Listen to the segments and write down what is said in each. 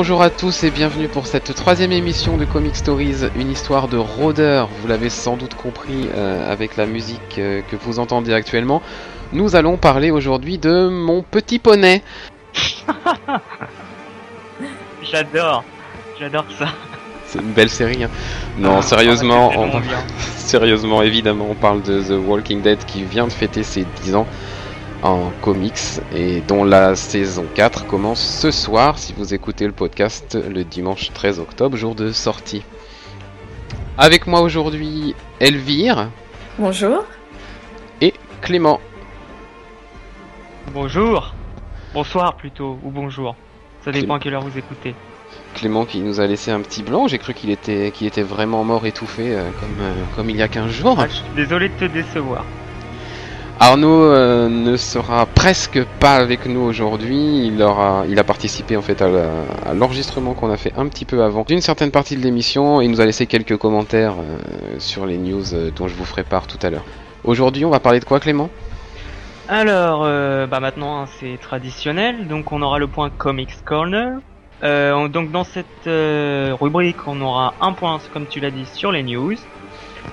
Bonjour à tous et bienvenue pour cette troisième émission de Comic Stories, une histoire de rôdeur. Vous l'avez sans doute compris euh, avec la musique euh, que vous entendez actuellement. Nous allons parler aujourd'hui de mon petit poney. J'adore, j'adore ça. C'est une belle série. hein. Non, Ah, sérieusement, on- bien. sérieusement, évidemment, on parle de The Walking Dead qui vient de fêter ses 10 ans en comics et dont la saison 4 commence ce soir si vous écoutez le podcast le dimanche 13 octobre, jour de sortie. Avec moi aujourd'hui Elvire Bonjour. et Clément. Bonjour, bonsoir plutôt, ou bonjour. Ça dépend à quelle heure vous écoutez. Clément qui nous a laissé un petit blanc, j'ai cru qu'il était, qu'il était vraiment mort étouffé euh, comme, euh, comme il y a 15 jours. Ah, je suis désolé de te décevoir. Arnaud euh, ne sera presque pas avec nous aujourd'hui. Il a participé en fait à l'enregistrement qu'on a fait un petit peu avant d'une certaine partie de l'émission. Il nous a laissé quelques commentaires euh, sur les news euh, dont je vous ferai part tout à l'heure. Aujourd'hui, on va parler de quoi, Clément? Alors, bah maintenant hein, c'est traditionnel, donc on aura le point Comics Corner. On- donc dans cette rubrique, on aura un point, comme tu l'as dit, sur les news.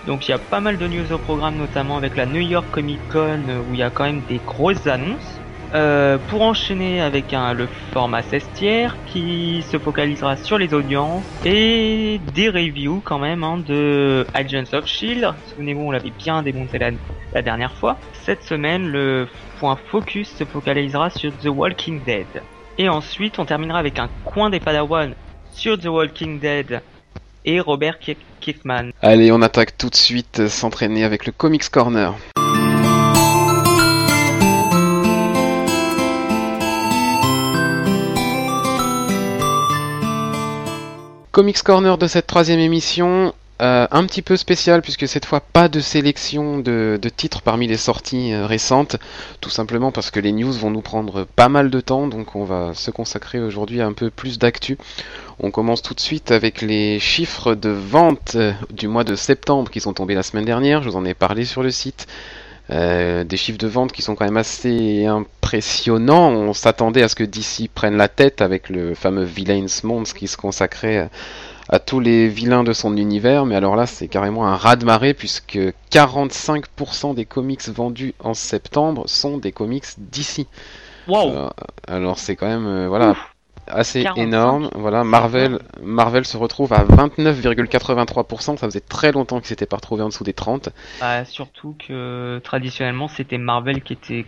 Donc il y a pas mal de news au programme, notamment avec la New York Comic Con, euh, où il y a quand même des grosses annonces. Euh, pour enchaîner avec un, le format 16 tiers qui se focalisera sur les audiences et des reviews quand même hein, de Agents of Shield. Souvenez-vous, on l'avait bien démonté la, dernière fois. Cette semaine, le point focus se focalisera sur The Walking Dead. Et ensuite, on terminera avec un coin des Padawan sur The Walking Dead et Robert Ki- Allez, on attaque tout de suite euh, s'entraîner avec le Comics Corner. Comics Corner de cette troisième émission, euh, un petit peu spécial puisque cette fois pas de sélection de, titres parmi les sorties euh, récentes, tout simplement parce que les news vont nous prendre pas mal de temps, donc on va se consacrer aujourd'hui à un peu plus d'actu. On commence tout de suite avec les chiffres de vente euh, du mois de septembre qui sont tombés la semaine dernière, je vous en ai parlé sur le site. Des chiffres de vente qui sont quand même assez impressionnants. On s'attendait à ce que DC prenne la tête avec le fameux Villains Month qui se consacrait à, tous les vilains de son univers, mais alors là c'est carrément un raz-de-marée puisque 45% des comics vendus en septembre sont des comics DC. Wow Alors, alors c'est quand même euh, voilà assez 45. énorme. Voilà, Marvel. Marvel se retrouve à 29,83%, ça faisait très longtemps qu'il s'était pas retrouvé en dessous des 30. Bah, surtout que traditionnellement c'était Marvel qui était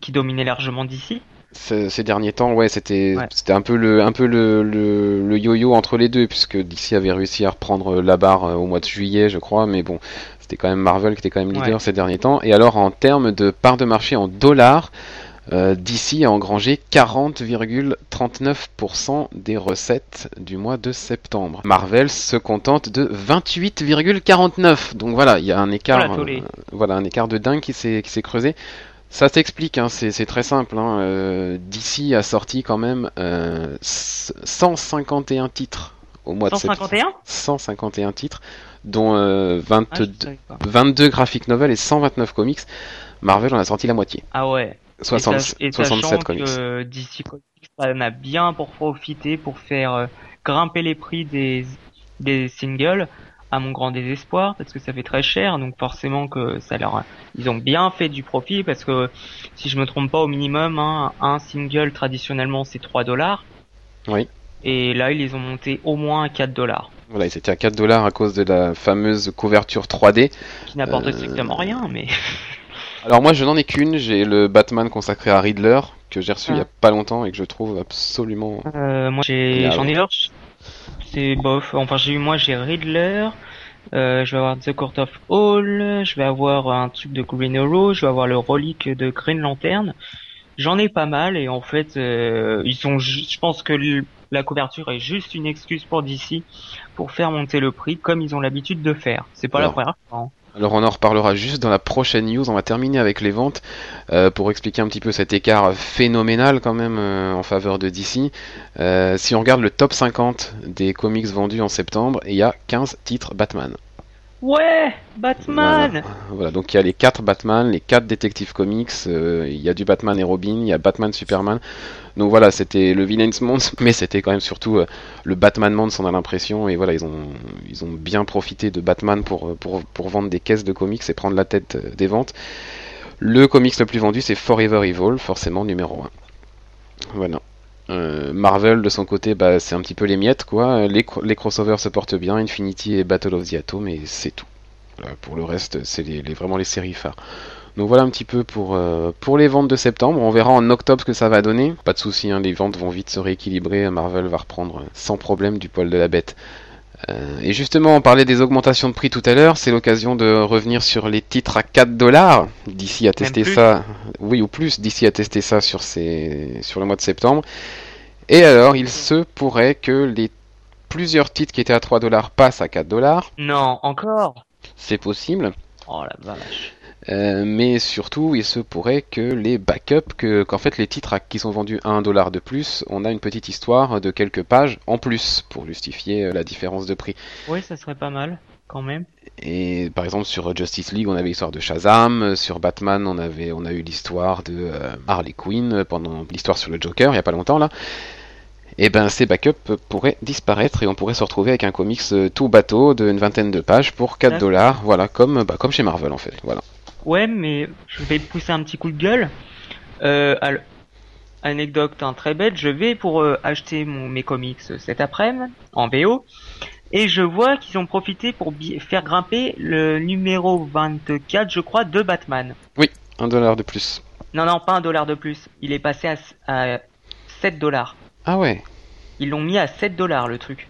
qui dominait largement d'ici. Ce- Ces derniers temps, ouais, c'était Ouais. c'était un peu le un peu le, le, le yo-yo entre les deux puisque DC avait réussi à reprendre la barre euh, au mois de juillet, je crois, mais bon, c'était quand même Marvel qui était quand même leader Ouais. ces derniers temps. Et alors en termes de part de marché en dollars, euh, DC a engrangé 40,39% des recettes du mois de septembre. Marvel se contente de 28,49. Donc voilà, il y a un écart, euh, voilà, un écart de dingue qui s'est creusé. Ça s'explique, hein, c'est très simple. Hein. euh, DC a sorti quand même euh, 151 titres au mois de septembre. 151 151 titres, dont euh, ah, 22, je savais pas. 22 graphic novels et 129 comics. Marvel en a sorti la moitié. Ah ouais. 60 et, sach- et 67 sachant comics. que DC Comics en a bien pour profiter pour faire euh, grimper les prix des des singles à mon grand désespoir parce que ça fait très cher donc forcément que ça leur ils ont bien fait du profit parce que si je me trompe pas au minimum hein, un single traditionnellement c'est 3 dollars Oui. et là ils les ont montés au moins à 4 dollars Voilà, ils étaient à 4 dollars à cause de la fameuse couverture 3D. qui n'apporte Euh, strictement rien mais Alors moi je n'en ai qu'une, j'ai le Batman consacré à Riddler que j'ai reçu il y a Ah. pas longtemps et que je trouve absolument Euh, moi j'ai j'en ai. C'est bof. Enfin j'ai eu moi j'ai Riddler. Euh, je vais avoir The Court of Hall. Je vais avoir un truc de Green Arrow. Je vais avoir le relique de Green Lantern. J'en ai pas mal et en fait euh, ils sont. Je pense que le- la couverture est juste une excuse pour DC pour faire monter le prix comme ils ont l'habitude de faire. C'est pas Alors. la première fois. hein. Alors on en reparlera juste dans la prochaine news. On va terminer avec les ventes euh, pour expliquer un petit peu cet écart phénoménal quand même euh, en faveur de DC. Euh, si on regarde le top 50 des comics vendus en septembre, il y a 15 titres Batman. Ouais, Batman Voilà. Voilà, donc il y a les quatre Batman, les quatre détectives comics, il y a du Batman et Robin, il y a Batman Superman. Donc voilà, c'était le Villains Month, mais c'était quand même surtout euh, le Batman Month, on a l'impression, et voilà, ils ont, bien profité de Batman pour, euh, pour, vendre des caisses de comics et prendre la tête euh, des ventes. Le comics le plus vendu, c'est Forever Evil, forcément numéro 1. Voilà. Marvel de son côté, bah, c'est un petit peu les miettes quoi. Les, les crossovers se portent bien, Infinity et Battle of the Atom, et c'est tout. Pour le reste, c'est vraiment les séries phares. Donc voilà un petit peu pour, euh, pour les ventes de septembre. On verra en octobre ce que ça va donner. Pas de souci, hein, les ventes vont vite se rééquilibrer. Marvel va reprendre sans problème du poil de la bête. Euh, et justement, on parlait des augmentations de prix tout à l'heure. C'est l'occasion de revenir sur les titres à 4 dollars. D'ici à tester ça, oui ou plus, d'ici à tester ça sur, ces, sur le mois de septembre. Et alors, il se pourrait que les plusieurs titres qui étaient à 3 dollars passent à 4 dollars. Non, encore? C'est possible. Oh la vache. Euh, mais surtout, il se pourrait que les backups, que, qu'en fait les titres à- qui sont vendus à 1 dollar de plus, on a une petite histoire de quelques pages en plus pour justifier euh, la différence de prix. Oui, ça serait pas mal, quand même. Et par exemple sur Justice League, on avait l'histoire de Shazam, euh, sur Batman, on avait, on a eu l'histoire de euh, Harley Quinn euh, pendant l'histoire sur le Joker il y a pas longtemps là. Et ben ces backups pourraient disparaître et on pourrait se retrouver avec un comics euh, tout bateau d'une vingtaine de pages pour 4 Ouais. dollars, voilà comme bah, comme chez Marvel en fait, voilà. Ouais, mais je vais pousser un petit coup de gueule. Euh, al- anecdote hein, très bête, je vais pour euh, acheter mon, mes comics cet après-midi en VO et je vois qu'ils ont profité pour faire grimper le numéro 24, je crois, de Batman. 1 dollar de plus. Non, non, pas un dollar de plus. Il est passé à, à 7 dollars. Ah ouais. Ils l'ont mis à 7 dollars le truc.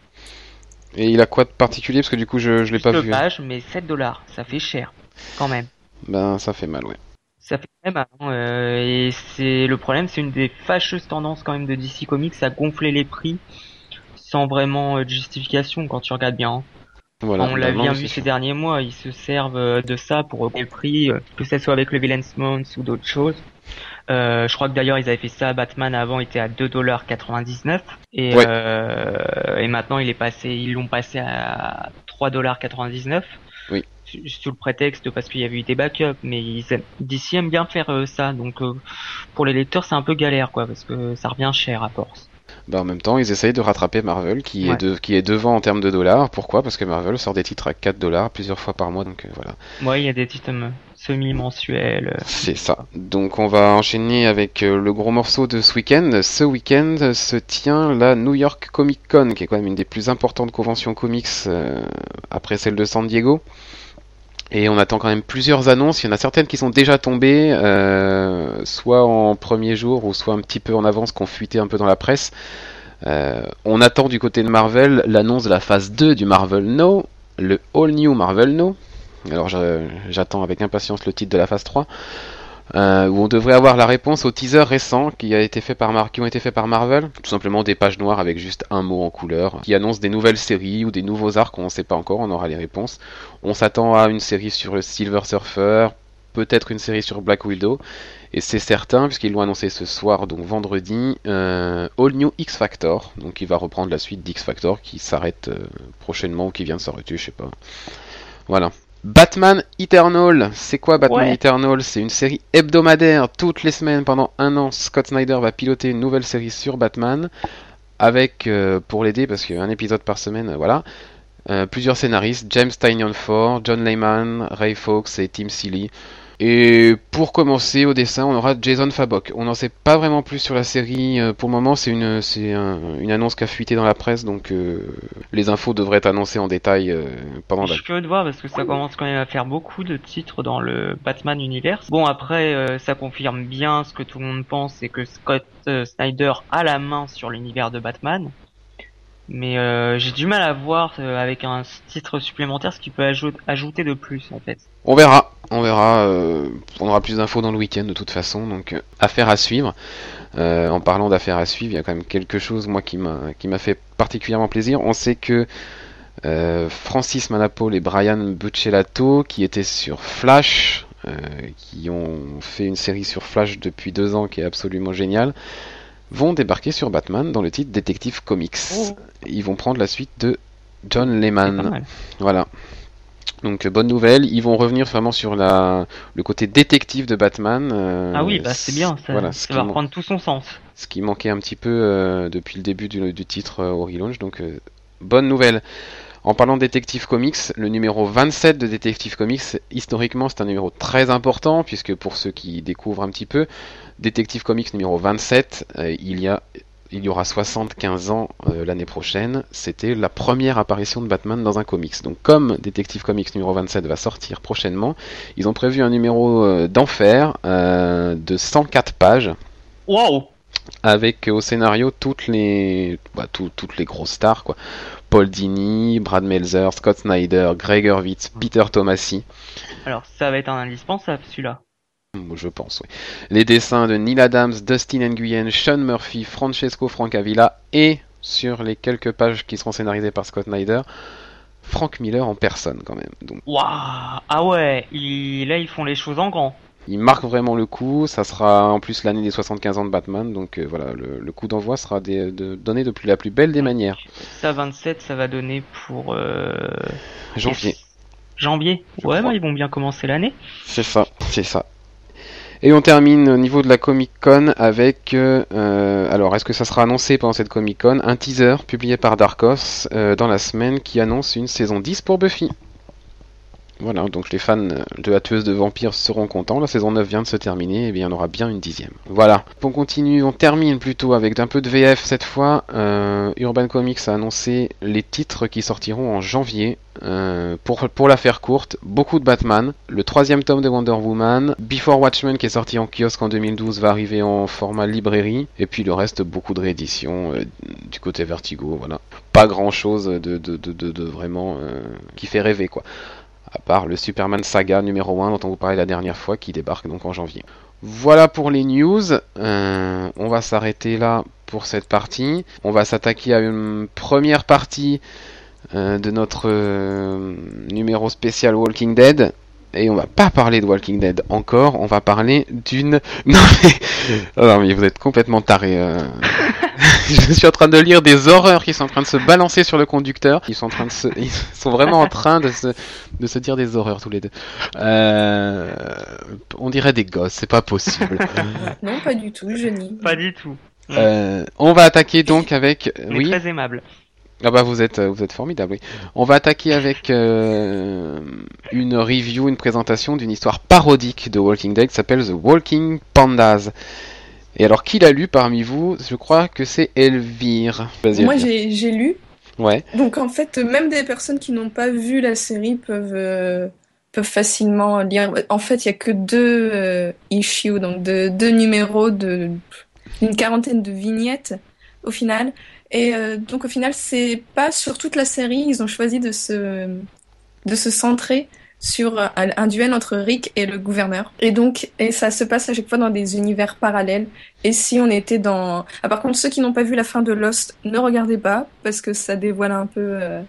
Et il a quoi de particulier? Parce que du coup je, je l'ai pas vu. pages, mais 7 dollars, ça fait cher, quand même. Ben ça fait mal ouais. Ça fait très mal. hein, euh, et c'est le problème, c'est une des fâcheuses tendances quand même de DC Comics à gonfler les prix sans vraiment euh, de justification quand tu regardes bien. hein. Voilà. on l'a bien vu ces derniers mois, ils se servent euh, de ça pour augmenter le prix, que ce soit avec le Villains Month ou d'autres choses. Euh, je crois que d'ailleurs ils avaient fait ça, Batman avant était à 2,99$ et Ouais. euh, et maintenant il est passé, ils l'ont passé à 3,99$. Oui. Sous le prétexte parce qu'il y avait eu des backups, mais ils aiment, DC aime bien faire euh, ça, donc euh, pour les lecteurs c'est un peu galère quoi, parce que ça revient cher à force. Ben, en même temps, ils essayent de rattraper Marvel qui, Ouais. est de, qui est devant en termes de dollars. Pourquoi? Parce que Marvel sort des titres à 4 dollars plusieurs fois par mois, donc euh, voilà. Ouais, il y a des titres semi-mensuels. C'est ça. Donc on va enchaîner avec le gros morceau de ce week-end. Ce week-end se tient la New York Comic Con, qui est quand même une des plus importantes conventions comics euh, après celle de San Diego. Et on attend quand même plusieurs annonces. Il y en a certaines qui sont déjà tombées, euh, soit en premier jour ou soit un petit peu en avance, qu'on fuité un peu dans la presse. Euh, on attend du côté de Marvel l'annonce de la phase 2 du Marvel No, le All New Marvel No. Alors j'attends avec impatience le titre de la phase 3. Euh, où on devrait avoir la réponse au teaser récent qui, a été fait par ont été faits par Marvel. Tout simplement des pages noires avec juste un mot en couleur qui annonce des nouvelles séries ou des nouveaux arcs, on ne sait pas encore, on aura les réponses. On s'attend à une série sur le Silver Surfer, peut-être une série sur Black Widow. Et c'est certain, puisqu'ils l'ont annoncé ce soir, donc vendredi, euh, All New X Factor. Donc il va reprendre la suite d'X Factor qui s'arrête euh, prochainement ou qui vient de s'arrêter, je sais pas. Voilà. Batman Eternal, c'est quoi Batman Ouais. Eternal? C'est une série hebdomadaire toutes les semaines pendant un an. Scott Snyder va piloter une nouvelle série sur Batman avec euh, pour l'aider parce qu'un épisode par semaine, euh, voilà. euh, plusieurs scénaristes, James Tynion Ford, John Layman, Ray Fawkes et Tim Seeley. Et pour commencer au dessin, on aura Jason Fabok. On n'en sait pas vraiment plus sur la série. euh, Pour le moment, c'est une, c'est un- une annonce qui a fuité dans la presse, donc euh, les infos devraient être annoncées en détail euh, pendant Je la suis curieux de voir parce que ça commence quand même à faire beaucoup de titres dans le Batman Universe. Bon après euh, ça confirme bien ce que tout le monde pense c'est que Scott euh, Snyder a la main sur l'univers de Batman. Mais euh, j'ai du mal à voir euh, avec un titre supplémentaire ce qu'il peut ajou- ajouter de plus en fait. On verra, on verra. euh, on aura plus d'infos dans le week-end de toute façon, donc affaire à suivre. En parlant d'affaires à suivre, il y a quand même quelque chose moi qui m'a fait particulièrement plaisir. On sait que Francis Manapole et Brian Buccellato, qui étaient sur Flash, qui ont fait une série sur Flash depuis deux ans qui est absolument géniale, vont débarquer sur Batman dans le titre Detective Comics. Oh. Ils vont prendre la suite de John Lehman. Voilà. Donc bonne nouvelle, ils vont revenir vraiment sur la le côté détective de Batman. euh, Ah oui, bah c'est bien, ça, voilà, ça ce va reprendre tout son sens. ce qui manquait un petit peu euh, depuis le début du, du titre euh, au relaunch. Donc euh, bonne nouvelle. En parlant de Detective Comics, le numéro 27 de Detective Comics, historiquement c'est un numéro très important puisque pour ceux qui découvrent un petit peu, Detective Comics numéro 27, euh, il y a il y aura 75 ans euh, l'année prochaine. C'était la première apparition de Batman dans un comics. Donc comme Detective Comics numéro 27 va sortir prochainement, ils ont prévu un numéro euh, d'enfer de 104 pages Waouh avec euh, au scénario toutes les bah, tout- toutes les grosses stars quoi. Paul Dini, Brad Meltzer, Scott Snyder, Greg Hurwitz, Peter Tomasi, Alors ça va être un indispensable celui-là. je pense. Oui. Les dessins de Neil Adams, Dustin Nguyen, Sean Murphy, Francesco Francavilla et sur les quelques pages qui seront scénarisées par Scott Snyder, Frank Miller en personne quand même. Donc Waouh Ah ouais, là ils font les choses en grand. Il marque vraiment le coup. Ça sera en plus l'année des 75 ans de Batman, donc euh, voilà, le, le coup d'envoi sera des- de- donné de plus- la plus belle des manières. Ça 27, ça va donner pour euh... Janvier. Janvier. Je ouais, bah, ils vont bien commencer l'année. C'est ça, c'est ça. Et on termine au niveau de la Comic Con avec, euh, alors est-ce que ça sera annoncé pendant cette Comic Con, un teaser publié par Dark Horse euh, dans la semaine qui annonce une saison 10 pour Buffy. Voilà, donc les fans de la tueuse de vampires seront contents. La saison 9 vient de se terminer, et bien il y en aura bien une dixième. Voilà. On continue, on termine plutôt avec un peu de VF cette fois. Euh, Urban Comics a annoncé les titres qui sortiront en janvier. Euh, pour, pour la faire courte, beaucoup de Batman. Le troisième tome de Wonder Woman. Before Watchmen qui est sorti en kiosque en 2012 va arriver en format librairie. Et puis le reste, beaucoup de rééditions euh, du côté Vertigo. Voilà. Pas grand chose de, de, de, vraiment qui fait rêver quoi. À part le Superman Saga numéro 1 dont on vous parlait la dernière fois qui débarque donc en janvier. Voilà pour les news. Euh, on va s'arrêter là pour cette partie. On va s'attaquer à une première partie euh, de notre euh, numéro spécial Walking Dead. Et on va pas parler de Walking Dead encore, on va parler d'une... Non mais... Oh non mais vous êtes complètement tarés. euh. Je suis en train de lire des horreurs qui sont en train de se balancer sur le conducteur. Ils sont en train de se... Ils sont vraiment en train de se, de se dire des horreurs tous les deux. Euh... On dirait des gosses, c'est pas possible. Non, pas du tout, je nie. Pas du tout. Euh, on va attaquer donc avec... Mais Oui très aimable. Ah bah vous êtes vous êtes formidable. Oui. On va attaquer avec euh, une review, une présentation d'une histoire parodique de Walking Dead qui s'appelle The Walking Pandas. Et alors qui l'a lu parmi vous? Je crois que c'est Elvire. Moi, j'ai lu. Ouais. Donc, en fait, même des personnes qui n'ont pas vu la série peuvent, euh, peuvent facilement lire. En fait, il y a que deux euh, issues, donc deux, deux numéros de une quarantaine de vignettes au final. Et euh, donc, au final, c'est pas sur toute la série. Ils ont choisi de se, de se centrer sur un, un duel entre Rick et le gouverneur. Et donc, et ça se passe à chaque fois dans des univers parallèles. Et si on était dans... Ah, par contre, ceux qui n'ont pas vu la fin de Lost, ne regardez pas, parce que ça dévoile un peu, euh,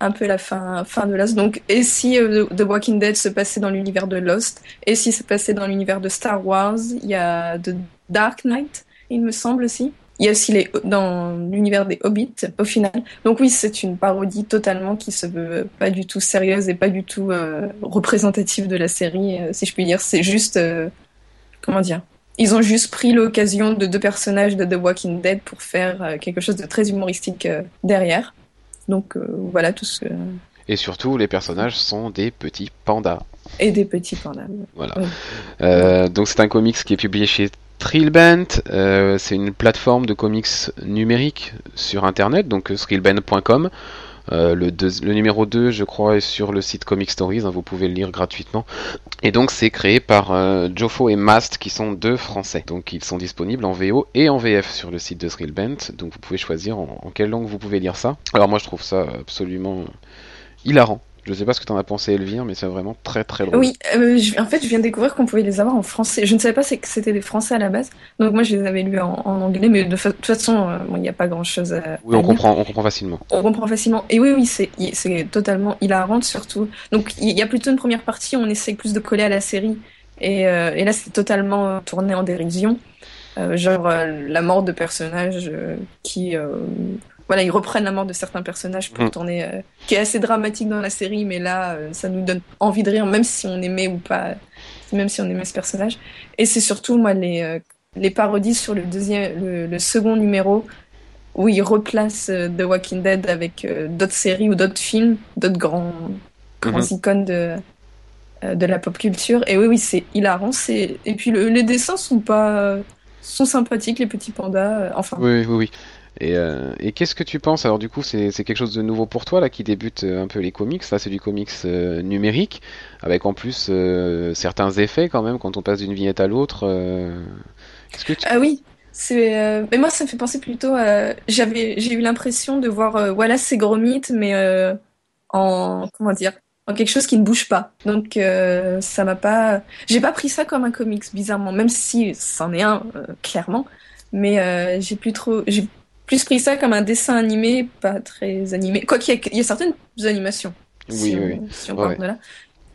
un peu la fin, fin de Lost. Donc, et si euh, The Walking Dead se passait dans l'univers de Lost, et si se passait dans l'univers de Star Wars, il y a The Dark Knight, il me semble aussi. Il y a aussi les, dans l'univers des Hobbits, au final. Donc oui, c'est une parodie totalement qui se veut pas du tout sérieuse et pas du tout euh, représentative de la série, euh, si je puis dire. C'est juste... euh, comment dire? Ils ont juste pris l'occasion de deux personnages de The Walking Dead pour faire quelque chose de très humoristique derrière. Donc voilà tout ce Et surtout, les personnages sont des petits pandas. et des petits pandas. Voilà. Donc c'est un comics qui est publié chez Thrillbent. Euh, c'est une plateforme de comics numérique sur internet, donc euh, thrillbent.com. Euh, le, numéro 2, je crois, est sur le site Comic Stories, hein, vous pouvez le lire gratuitement. Et donc c'est créé par Jofo et Mast, qui sont deux Français. Donc ils sont disponibles en VO et en VF sur le site de Thrillbent, donc vous pouvez choisir en quelle langue vous pouvez lire ça. Alors moi je trouve ça absolument hilarant. Je sais pas ce que t'en as pensé Elvire, mais c'est vraiment très très drôle. Oui, euh, je- en fait, je viens de découvrir qu'on pouvait les avoir en français. Je ne savais pas que c'était des français à la base. Donc moi, je les avais lus en, en anglais, mais de, fa- toute façon, euh, bon, il n'y a pas grand-chose à, Oui, à on lire. comprend, on comprend facilement. On comprend facilement. Et oui, oui, c'est totalement hilarant surtout. Donc il y a plutôt une première partie où on essaye plus de coller à la série. Et, euh, et là, c'est totalement tourné en dérision. Genre la mort de personnages qui, voilà, ils reprennent la mort de certains personnages pour Mm. tourner, euh, qui est assez dramatique dans la série, mais là, euh, ça nous donne envie de rire, même si on aimait ou pas, même si on aimait ce personnage. Et c'est surtout, moi, les, euh, les parodies sur le deuxième, le, le second numéro, où ils replacent The Walking Dead avec d'autres séries ou d'autres films, d'autres grands, grands Mhm. icônes de, de la pop culture. Et oui, oui, c'est hilarant. Et puis le- les dessins sont pas, sont sympathiques, les petits pandas. enfin, Oui, oui, oui. Et, euh, et qu'est-ce que tu penses? Alors du coup, c'est c'est quelque chose de nouveau pour toi là qui débute euh, un peu les comics. Là, c'est du comics euh, numérique avec en plus certains effets quand même quand on passe d'une vignette à l'autre. euh, Est-ce que tu... Ah oui, c'est. Mais moi, ça me fait penser plutôt à. J'avais, j'ai eu l'impression de voir, voilà, ces gros mythes, mais en comment dire, en quelque chose qui ne bouge pas. Donc ça m'a pas. J'ai pas pris ça comme un comics bizarrement, même si c'en est un clairement. Mais j'ai plus trop, plus pris ça comme un dessin animé, pas très animé. Quoi qu'il y, y a certaines animations. Oui, si oui, on, oui. si on Ouais, part de là.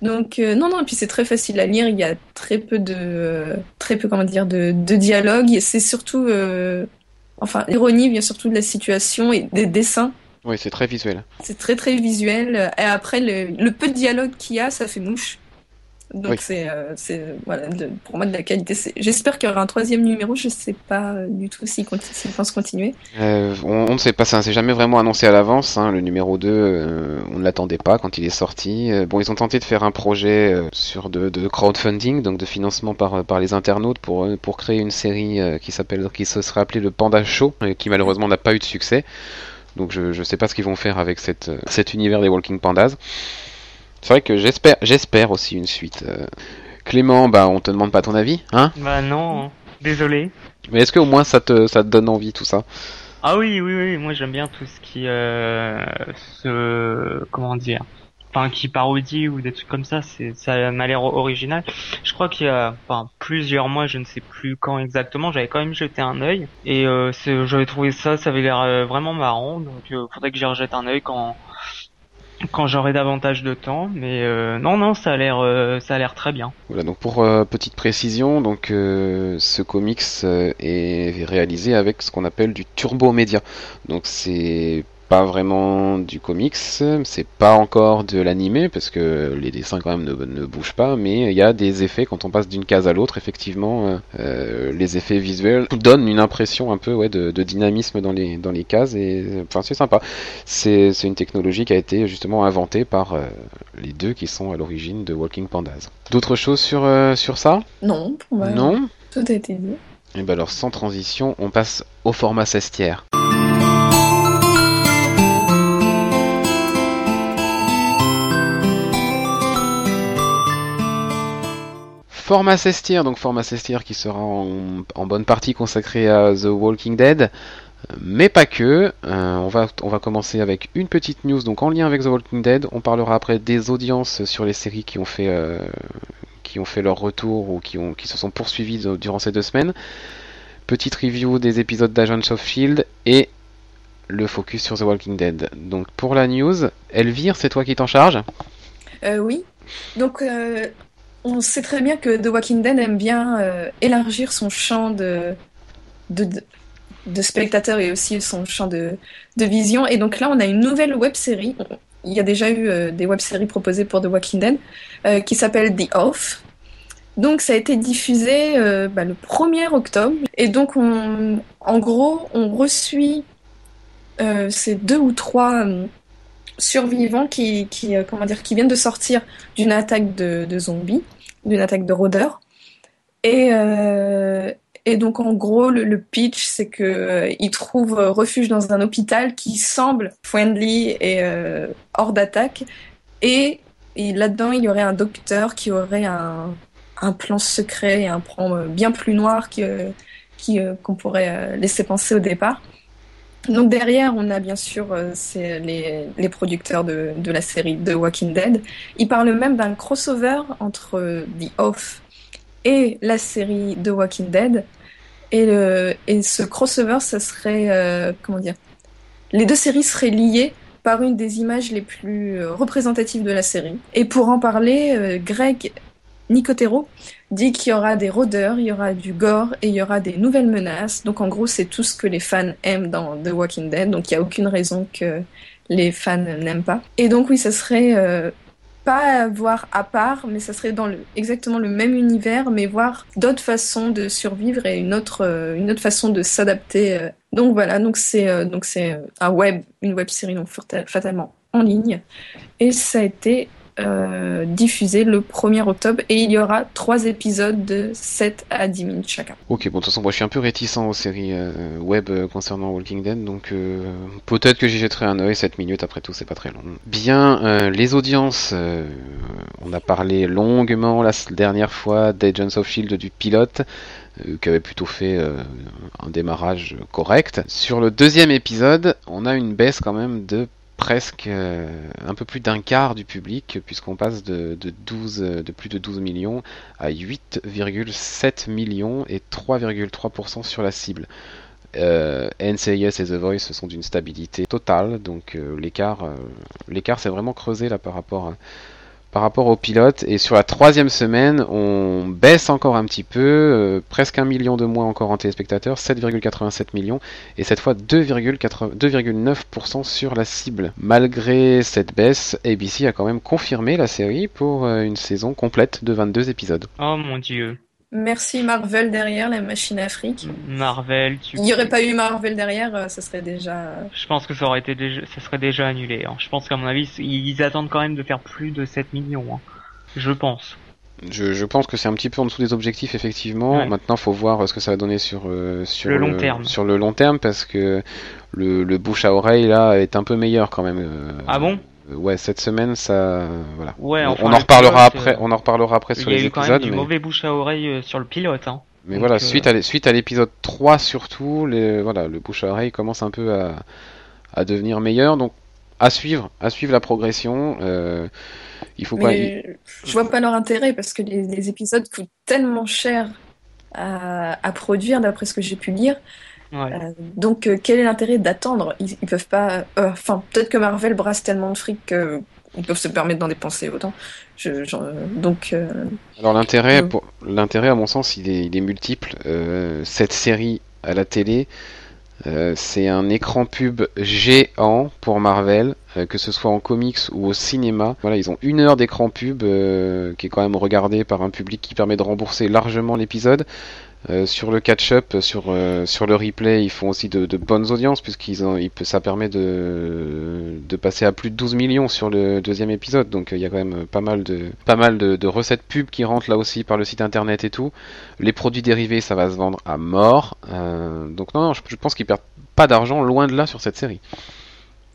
Donc euh, non non et puis c'est très facile à lire il y a très peu de euh, très peu comment dire de, de dialogue c'est surtout euh, enfin l'ironie vient surtout de la situation et des dessins Oui, c'est très visuel. c'est très très visuel et après le, le peu de dialogue qu'il y a ça fait mouche donc Oui. c'est euh, c'est voilà de- pour moi de la qualité C'est- j'espère qu'il y aura un troisième numéro je sais pas euh, du tout conti- s'ils pensent continuer Euh, on, on ne sait pas ça, c'est jamais vraiment annoncé à l'avance. hein. Le numéro 2, euh, on ne l'attendait pas quand il est sorti. Bon, ils ont tenté de faire un projet sur de, de crowdfunding, donc de financement par, par les internautes pour, pour créer une série qui s'appelle, qui se serait appelée le Panda Show, qui malheureusement n'a pas eu de succès. Donc je, je sais pas ce qu'ils vont faire avec cette, cet univers des Walking Pandas. C'est vrai que j'espère, j'espère aussi une suite. Euh, Clément, bah on te demande pas ton avis, hein? Bah non, désolé. Mais est-ce qu'au moins ça te, ça te donne envie tout ça? Ah oui, oui, oui, moi j'aime bien tout ce qui euh, se comment dire, enfin qui parodie ou des trucs comme ça, c'est ça m'a l'air original. Je crois qu'il y a enfin plusieurs mois, je ne sais plus quand exactement, j'avais quand même jeté un œil et euh, j'avais trouvé ça, ça avait l'air euh, vraiment marrant, donc euh, faudrait que j'y rejette un œil quand quand j'aurai davantage de temps, mais euh, non non, ça a l'air euh, ça a l'air très bien. Voilà, donc pour euh, petite précision, donc ce comics est réalisé avec ce qu'on appelle du turbo média. Donc c'est pas vraiment du comics, c'est pas encore de l'animé parce que les dessins quand même ne, ne bougent pas, mais il y a des effets quand on passe d'une case à l'autre. Effectivement, euh, euh, les effets visuels donnent une impression un peu ouais de, de dynamisme dans les dans les cases et enfin c'est sympa. C'est une technologie qui a été justement inventée par euh, les deux qui sont à l'origine de Walking Pandas. D'autres choses sur, euh, sur ça? Non moi Non? tout a été dit Et ben alors sans transition, on passe au format 16 Format 16 tiers, donc format 16 tiers qui sera en, bonne partie consacré à The Walking Dead, euh, mais pas que. Euh, on, va, on va commencer avec une petite news donc en lien avec The Walking Dead. On parlera après des audiences sur les séries qui ont fait, euh, qui ont fait leur retour ou qui, ont, qui se sont poursuivies durant ces deux semaines. Petite review des épisodes d'Agents of Shield et le focus sur The Walking Dead. Donc pour la news, Elvire, c'est toi qui t'en charge oui. Donc, on sait très bien que The Walking Dead aime bien euh, élargir son champ de, de, spectateurs et aussi son champ de, de vision. Et donc là, on a une nouvelle web série. Il y a déjà eu euh, des web séries proposées pour The Walking Dead euh, qui s'appelle The Off. Donc, ça a été diffusé bah, le 1er octobre. Et donc, on, en gros, on reçut ces deux ou trois. survivants qui, qui, comment dire, qui viennent de sortir d'une attaque de zombies, d'une attaque de rôdeurs. Et, euh, et donc, en gros, le, pitch, c'est que euh, ils trouvent euh, refuge dans un hôpital qui semble friendly et euh, hors d'attaque. Et, et là-dedans, il y aurait un docteur qui aurait un, un plan secret et un plan bien plus noir qui, euh, qui, qu'on pourrait laisser penser au départ. Donc derrière, on a bien sûr euh, les, les producteurs de, de la série The Walking Dead. Ils parlent même d'un crossover entre euh, The Off et la série The Walking Dead. Et, le, et ce crossover, ça serait, euh, comment dire, les deux séries seraient liées par une des images les plus euh, représentatives de la série. Et pour en parler, euh, Greg Nicotero, dit qu'il y aura des rôdeurs, il y aura du gore et il y aura des nouvelles menaces. Donc en gros, c'est tout ce que les fans aiment dans The Walking Dead. Donc il n'y a aucune raison que les fans n'aiment pas. Et donc oui, ça serait euh, pas voir à part, mais ça serait dans exactement le même univers, mais voir d'autres façons de survivre et une autre, euh, une autre façon de s'adapter. euh. Donc voilà, donc c'est euh, c'est un web, une web série donc fata- fatalement en ligne, et ça a été euh, diffusé le 1er octobre et il y aura trois épisodes de 7 à 10 minutes chacun. Ok, bon, de toute façon, moi je suis un peu réticent aux séries euh, web euh, concernant Walking Dead, donc peut-être que j'y jetterai un œil, 7 minutes après tout, c'est pas très long. Bien, les audiences, on a parlé longuement la dernière fois d'Agents of Shield du pilote, qui avait plutôt fait un démarrage correct. Sur le deuxième épisode, on a une baisse quand même de presque euh, un peu plus d'un quart du public, puisqu'on passe de, de 12, euh, plus de 12 millions à 8,7 millions et 3,3% sur la cible. Euh, NCIS et The Voice sont d'une stabilité totale, donc l'écart, l'écart s'est vraiment creusé là par rapport à- par rapport au pilote. Et sur la troisième semaine, on baisse encore un petit peu, euh, presque un million de moins encore en téléspectateurs, 7,87 millions, et cette fois 2,80 2,9% sur la cible. Malgré cette baisse, ABC a quand même confirmé la série pour euh, une saison complète de 22 épisodes. Oh mon dieu. Merci Marvel derrière, la machine Afrique. Marvel, tu... Il n'y aurait pas eu Marvel derrière, euh, ça serait déjà... Je pense que ça aurait été déjà, ça serait déjà annulé. hein. Je pense qu'à mon avis, ils attendent quand même de faire plus de 7 millions. hein. Je pense. Je, je pense que c'est un petit peu en dessous des objectifs effectivement. Ouais. Maintenant, faut voir ce que ça va donner sur euh, sur Le long terme. sur le long terme parce que le, le bouche à oreille là est un peu meilleur quand même. euh, Ah bon? euh, Ouais, cette semaine ça voilà. Ouais, on, enfin, on le en reparlera pilote, après. euh, On en reparlera après Il sur y a les eu quand même épisodes. du mais... mauvais bouche à oreille euh, sur le pilote. Hein. Mais Donc, voilà, euh, suite à suite à l'épisode 3 surtout, les, voilà, le bouche à oreille commence un peu à, à devenir meilleur. Donc à suivre, à suivre la progression. euh, il faut pas. il- je vois pas leur intérêt parce que les, les épisodes coûtent tellement cher à, à produire, d'après ce que j'ai pu lire. Ouais. Euh, donc, euh, quel est l'intérêt d'attendre? Ils, ils peuvent pas. euh, Enfin, peut-être que Marvel brasse tellement de fric qu'ils peuvent se permettre d'en dépenser autant. Je, donc, euh, Alors l'intérêt, pour l'intérêt à mon sens, il est, il est multiple. Euh, cette série à la télé, euh, c'est un écran pub géant pour Marvel, euh, que ce soit en comics ou au cinéma. Voilà, ils ont une heure d'écran pub euh, qui est quand même regardé par un public qui permet de rembourser largement l'épisode. Euh, sur le catch-up, sur, euh, sur le replay, ils font aussi de, de bonnes audiences puisqu'ils ont, ils ça permet de, de passer à plus de 12 millions sur le deuxième épisode. Donc euh, il y a quand même pas mal de pas mal de, de recettes pub qui rentrent là aussi par le site internet et tout. Les produits dérivés, ça va se vendre à mort. Donc non, non, je, je pense qu'ils perdent pas d'argent loin de là sur cette série.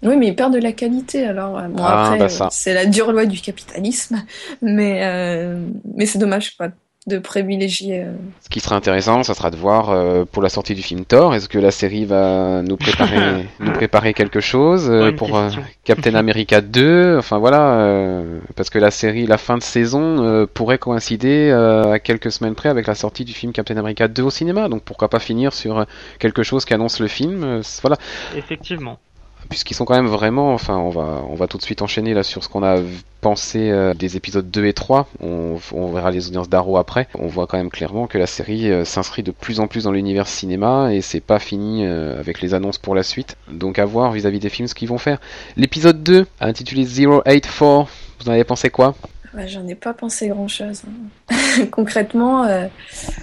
oui, mais ils perdent de la qualité. Alors, bon, Ah, après, bah c'est la dure loi du capitalisme, mais, euh, mais c'est dommage quoi, de privilégier. euh, Ce qui sera intéressant, ça sera de voir euh, pour la sortie du film Thor, est-ce que la série va nous préparer, nous préparer quelque chose euh, pour euh. Captain America 2, enfin voilà, euh, parce que la série, la fin de saison euh, pourrait coïncider euh, à quelques semaines près avec la sortie du film Captain America 2 au cinéma, donc pourquoi pas finir sur quelque chose qui annonce le film, euh, voilà, Effectivement. Puisqu'ils sont quand même vraiment, enfin on va, on va tout de suite enchaîner là sur ce qu'on a pensé euh, des épisodes 2 et 3, on, verra les audiences d'Arrow après, on voit quand même clairement que la série euh, s'inscrit de plus en plus dans l'univers cinéma et c'est pas fini euh, avec les annonces pour la suite, donc à voir vis-à-vis des films ce qu'ils vont faire. L'épisode 2, intitulé 084, vous en avez pensé quoi? Ouais, j'en ai pas pensé grand-chose. hein. Concrètement, euh,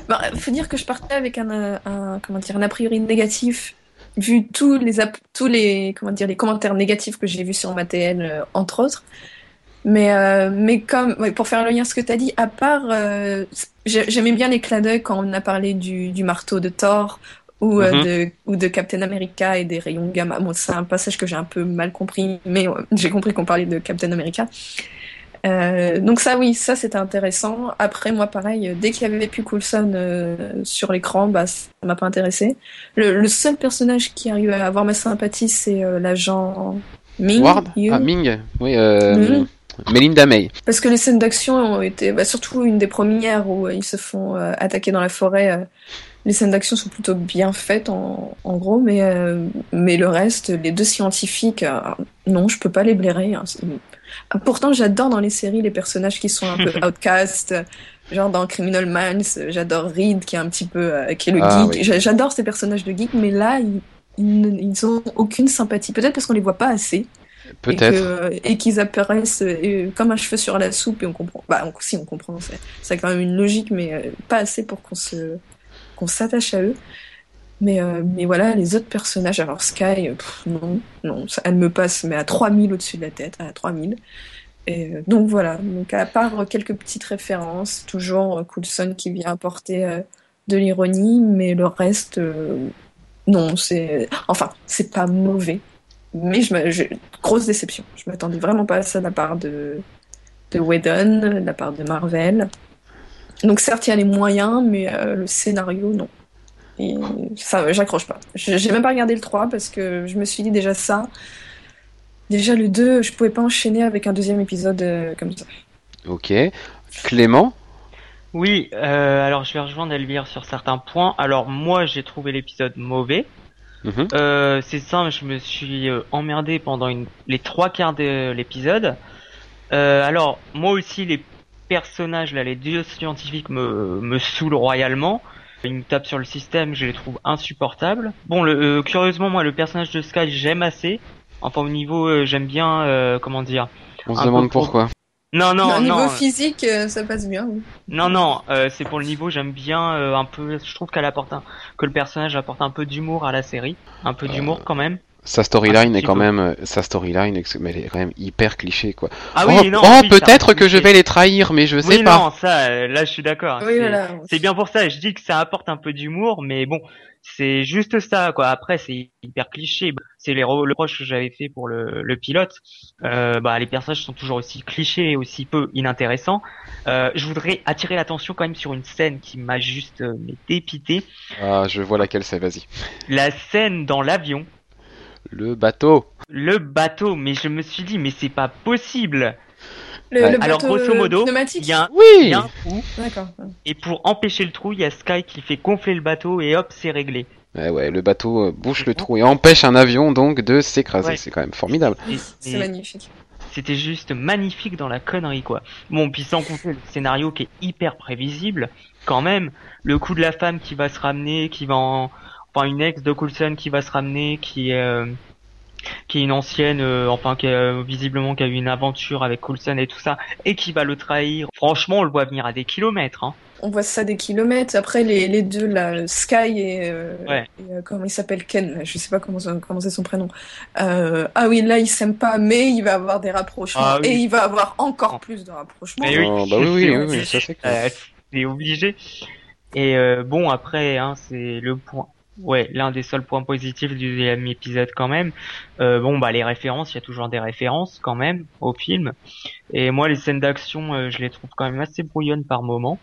bah, faut dire que je partais avec un comment dire un a priori négatif vu tous les tous les comment dire les commentaires négatifs que j'ai vus sur ma TL euh, entre autres. Mais euh, mais comme ouais, pour faire le lien à ce que tu as dit, à part euh, j'ai- j'aimais bien les clins d'œil quand on a parlé du, du marteau de Thor ou euh, Mhm. de ou de Captain America et des rayons gamma. Bon, c'est un passage que j'ai un peu mal compris, mais j'ai compris qu'on parlait de Captain America. Euh, donc ça oui, ça c'était intéressant. Après moi pareil, euh, dès qu'il y avait plus Coulson euh, sur l'écran, bah ça m'a pas intéressé. Le, le seul personnage qui arrive à avoir ma sympathie, c'est euh, l'agent Ming. Ward? Ah, Ming Oui, euh, Mhm. Melinda May. Parce que les scènes d'action ont été, bah, surtout une des premières où ils se font attaquer dans la forêt. les scènes d'action sont plutôt bien faites en, en gros, mais euh, mais le reste, les deux scientifiques, euh, non, je peux pas les blairer. hein. Pourtant, j'adore dans les séries les personnages qui sont un peu outcast. Genre dans Criminal Minds, j'adore Reed qui est un petit peu euh, qui est le Ah, geek. J'a- J'adore ces personnages de geek, mais là ils, ils, ont aucune sympathie. Peut-être parce qu'on les voit pas assez et Peut-être. que- et qu'ils apparaissent euh, comme un cheveu sur la soupe et on comprend. Bah on- si on comprend, c'est c'est quand même une logique, mais euh, pas assez pour qu'on se qu'on s'attache à eux. Mais, euh, mais voilà, les autres personnages, alors Sky, euh, non, non, elle me passe, mais à 3000 au-dessus de la tête, à 3000. Et euh, donc voilà, donc à part quelques petites références, toujours Coulson qui vient apporter de l'ironie, mais le reste, non, c'est. Enfin, c'est pas mauvais, mais je, grosse déception. Je m'attendais vraiment pas à ça de la part de, de Whedon, de la part de Marvel. Donc certes, il y a les moyens, mais le scénario, non. Et ça, j'accroche pas. Je- J'ai même pas regardé le 3 parce que je me suis dit déjà ça. Déjà le 2, je pouvais pas enchaîner avec un deuxième épisode euh, comme ça. Ok. Clément? Oui, euh, alors je vais rejoindre Elvire sur certains points. Alors moi j'ai trouvé l'épisode mauvais. Mhm. Euh, c'est simple, je me suis emmerdé pendant une... les trois quarts de l'épisode. Euh, alors moi aussi les personnages là, les deux scientifiques me, me saoulent royalement. Ils me tapent sur le système, je les trouve insupportables. Bon, le, euh, curieusement moi le personnage de Sky j'aime assez. Enfin au niveau euh, j'aime bien euh, comment dire. On se demande pourquoi. Non non Au niveau non. physique, euh, ça passe bien. oui. Non, non, euh, c'est pour le niveau, j'aime bien euh, un peu, je trouve qu'elle apporte un, que le personnage apporte un peu d'humour à la série, un peu d'humour quand même. Sa storyline est quand peu. même, euh, sa storyline, elle est quand même hyper cliché quoi. Ah oh, oui, non, oh, oui, ça peut-être que je vais les trahir, mais je sais Oui, pas. non, ça, euh, là, je suis d'accord. Oui, c'est, voilà. c'est bien pour ça. Je dis que ça apporte un peu d'humour, mais bon, c'est juste ça, quoi. Après, c'est hyper cliché. C'est les re- le reproche que j'avais fait pour le, le pilote. Euh, bah, les personnages sont toujours aussi clichés et aussi peu inintéressants. Euh, je voudrais attirer l'attention quand même sur une scène qui m'a juste euh, dépité. Ah, je vois laquelle c'est. Vas-y. La scène dans l'avion. Le bateau. Le bateau, mais je me suis dit, mais c'est pas possible. Le, Ouais. le Alors, bateau grosso modo. Il y a un, Oui. y a un trou, et pour empêcher le trou, il y a Sky qui fait gonfler le bateau, et hop, c'est réglé. Ouais, ouais, le bateau euh, bouche le trou et empêche un avion donc de s'écraser. Ouais. C'est quand même formidable. C'est magnifique. C'était juste magnifique dans la connerie, quoi. Bon, puis sans compter le scénario qui est hyper prévisible, quand même. Le coup de la femme qui va se ramener, qui va en... Enfin, une ex de Coulson qui va se ramener, qui est... euh, qui est une ancienne, euh, enfin qui euh, visiblement qui a eu une aventure avec Coulson et tout ça, et qui va le trahir. Franchement, on le voit venir à des kilomètres. Hein. On voit ça des kilomètres. Après, les, les deux, là, Sky et, euh, Ouais. et, euh, comment il s'appelle Ken, là, je sais pas comment, comment c'est son prénom. Euh, ah oui, là, il s'aime pas, mais il va avoir des rapprochements. Ah oui. Et il va avoir encore plus de rapprochements. Mais oui. Oh, bah oui, oui, oui, ça c'est clair. Euh, c'est obligé. Et euh, bon, après, hein, c'est le point. Ouais, l'un des seuls points positifs du deuxième épisode quand même. Euh, bon, bah les références, il y a toujours des références quand même au film. Et moi, les scènes d'action, euh, je les trouve quand même assez brouillonnes par moment.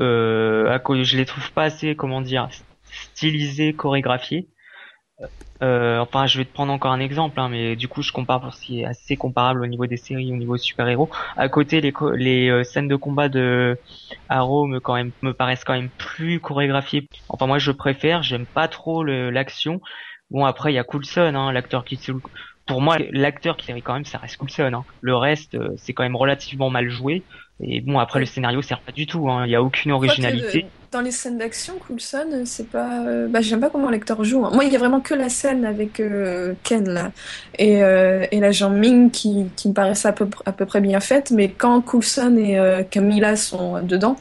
Euh, je les trouve pas assez, comment dire, stylisées, chorégraphiées. Euh, enfin, je vais te prendre encore un exemple, hein, mais du coup, je compare pour ce qui est assez comparable au niveau des séries, au niveau super-héros. À côté, les, les euh, scènes de combat de Arrow me quand même me paraissent quand même plus chorégraphiées. Enfin, moi, je préfère. J'aime pas trop l'action. Bon, après, il y a Coulson, hein, l'acteur qui se... Pour moi, l'acteur qui série quand même, ça reste Coulson. Hein. Le reste, euh, c'est quand même relativement mal joué. Et bon, après, le scénario sert pas du tout. hein. Il y a aucune originalité. dans les scènes d'action, Coulson, c'est pas. euh, Bah, j'aime pas comment l'acteur joue. hein. Moi, il y a vraiment que la scène avec euh, Ken là et, euh, et l'agent Ming qui, qui me paraissait à peu, à peu près bien faite, mais quand Coulson et euh, Camilla sont dedans,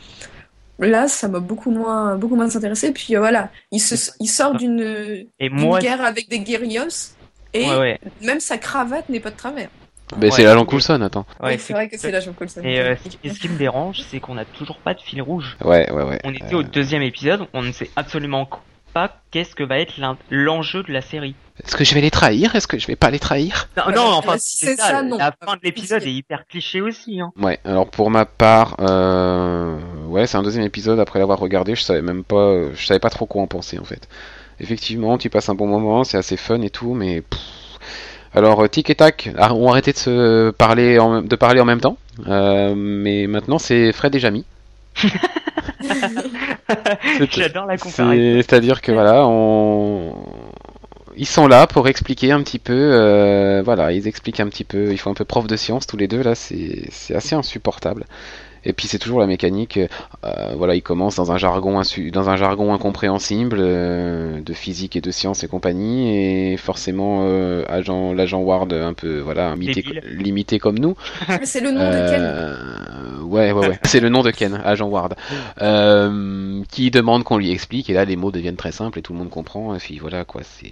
là, ça m'a beaucoup moins, beaucoup moins intéressé. Puis voilà, il se, il sort d'une moi, guerre avec des guerrillos et ouais, ouais, même sa cravate n'est pas de travers. Mais Ouais. c'est l'agent Coulson, attends. ouais, c'est vrai que c'est l'agent Coulson. Et euh, ce qui- et ce qui me dérange, c'est qu'on a toujours pas de fil rouge. Ouais, ouais, ouais. On était au deuxième épisode, on ne sait absolument pas qu'est-ce que va être l'enjeu de la série. Est-ce que je vais les trahir? Est-ce que je vais pas les trahir? Non, non, bah, enfin, si c'est c'est ça, ça, non. la fin de l'épisode est hyper cliché aussi. Hein. Ouais, alors pour ma part, euh... ouais, c'est un deuxième épisode après l'avoir regardé, je savais même pas, je savais pas trop quoi en penser en fait. Effectivement, tu passes un bon moment, c'est assez fun et tout, mais pff. Alors euh, tic et tac ah, ont arrêté de se parler en... même- de parler en même temps, euh, mais maintenant c'est Fred et Jamie. J'adore la comparaison. C'est-à-dire que voilà, on... ils sont là pour expliquer un petit peu, euh, voilà, ils expliquent un petit peu, ils font un peu prof de science tous les deux là, c'est c'est assez insupportable. Et puis c'est toujours la mécanique. euh, voilà, il commence dans un jargon insu- dans un jargon incompréhensible euh, de physique et de sciences et compagnie, et forcément euh, agent l'agent Ward un peu voilà limité, comme nous. Mais c'est le nom de Ken. Ouais, ouais, ouais. C'est le nom de Ken, agent Ward, euh, qui demande qu'on lui explique. Et là, les mots deviennent très simples et tout le monde comprend. Et puis voilà, quoi. C'est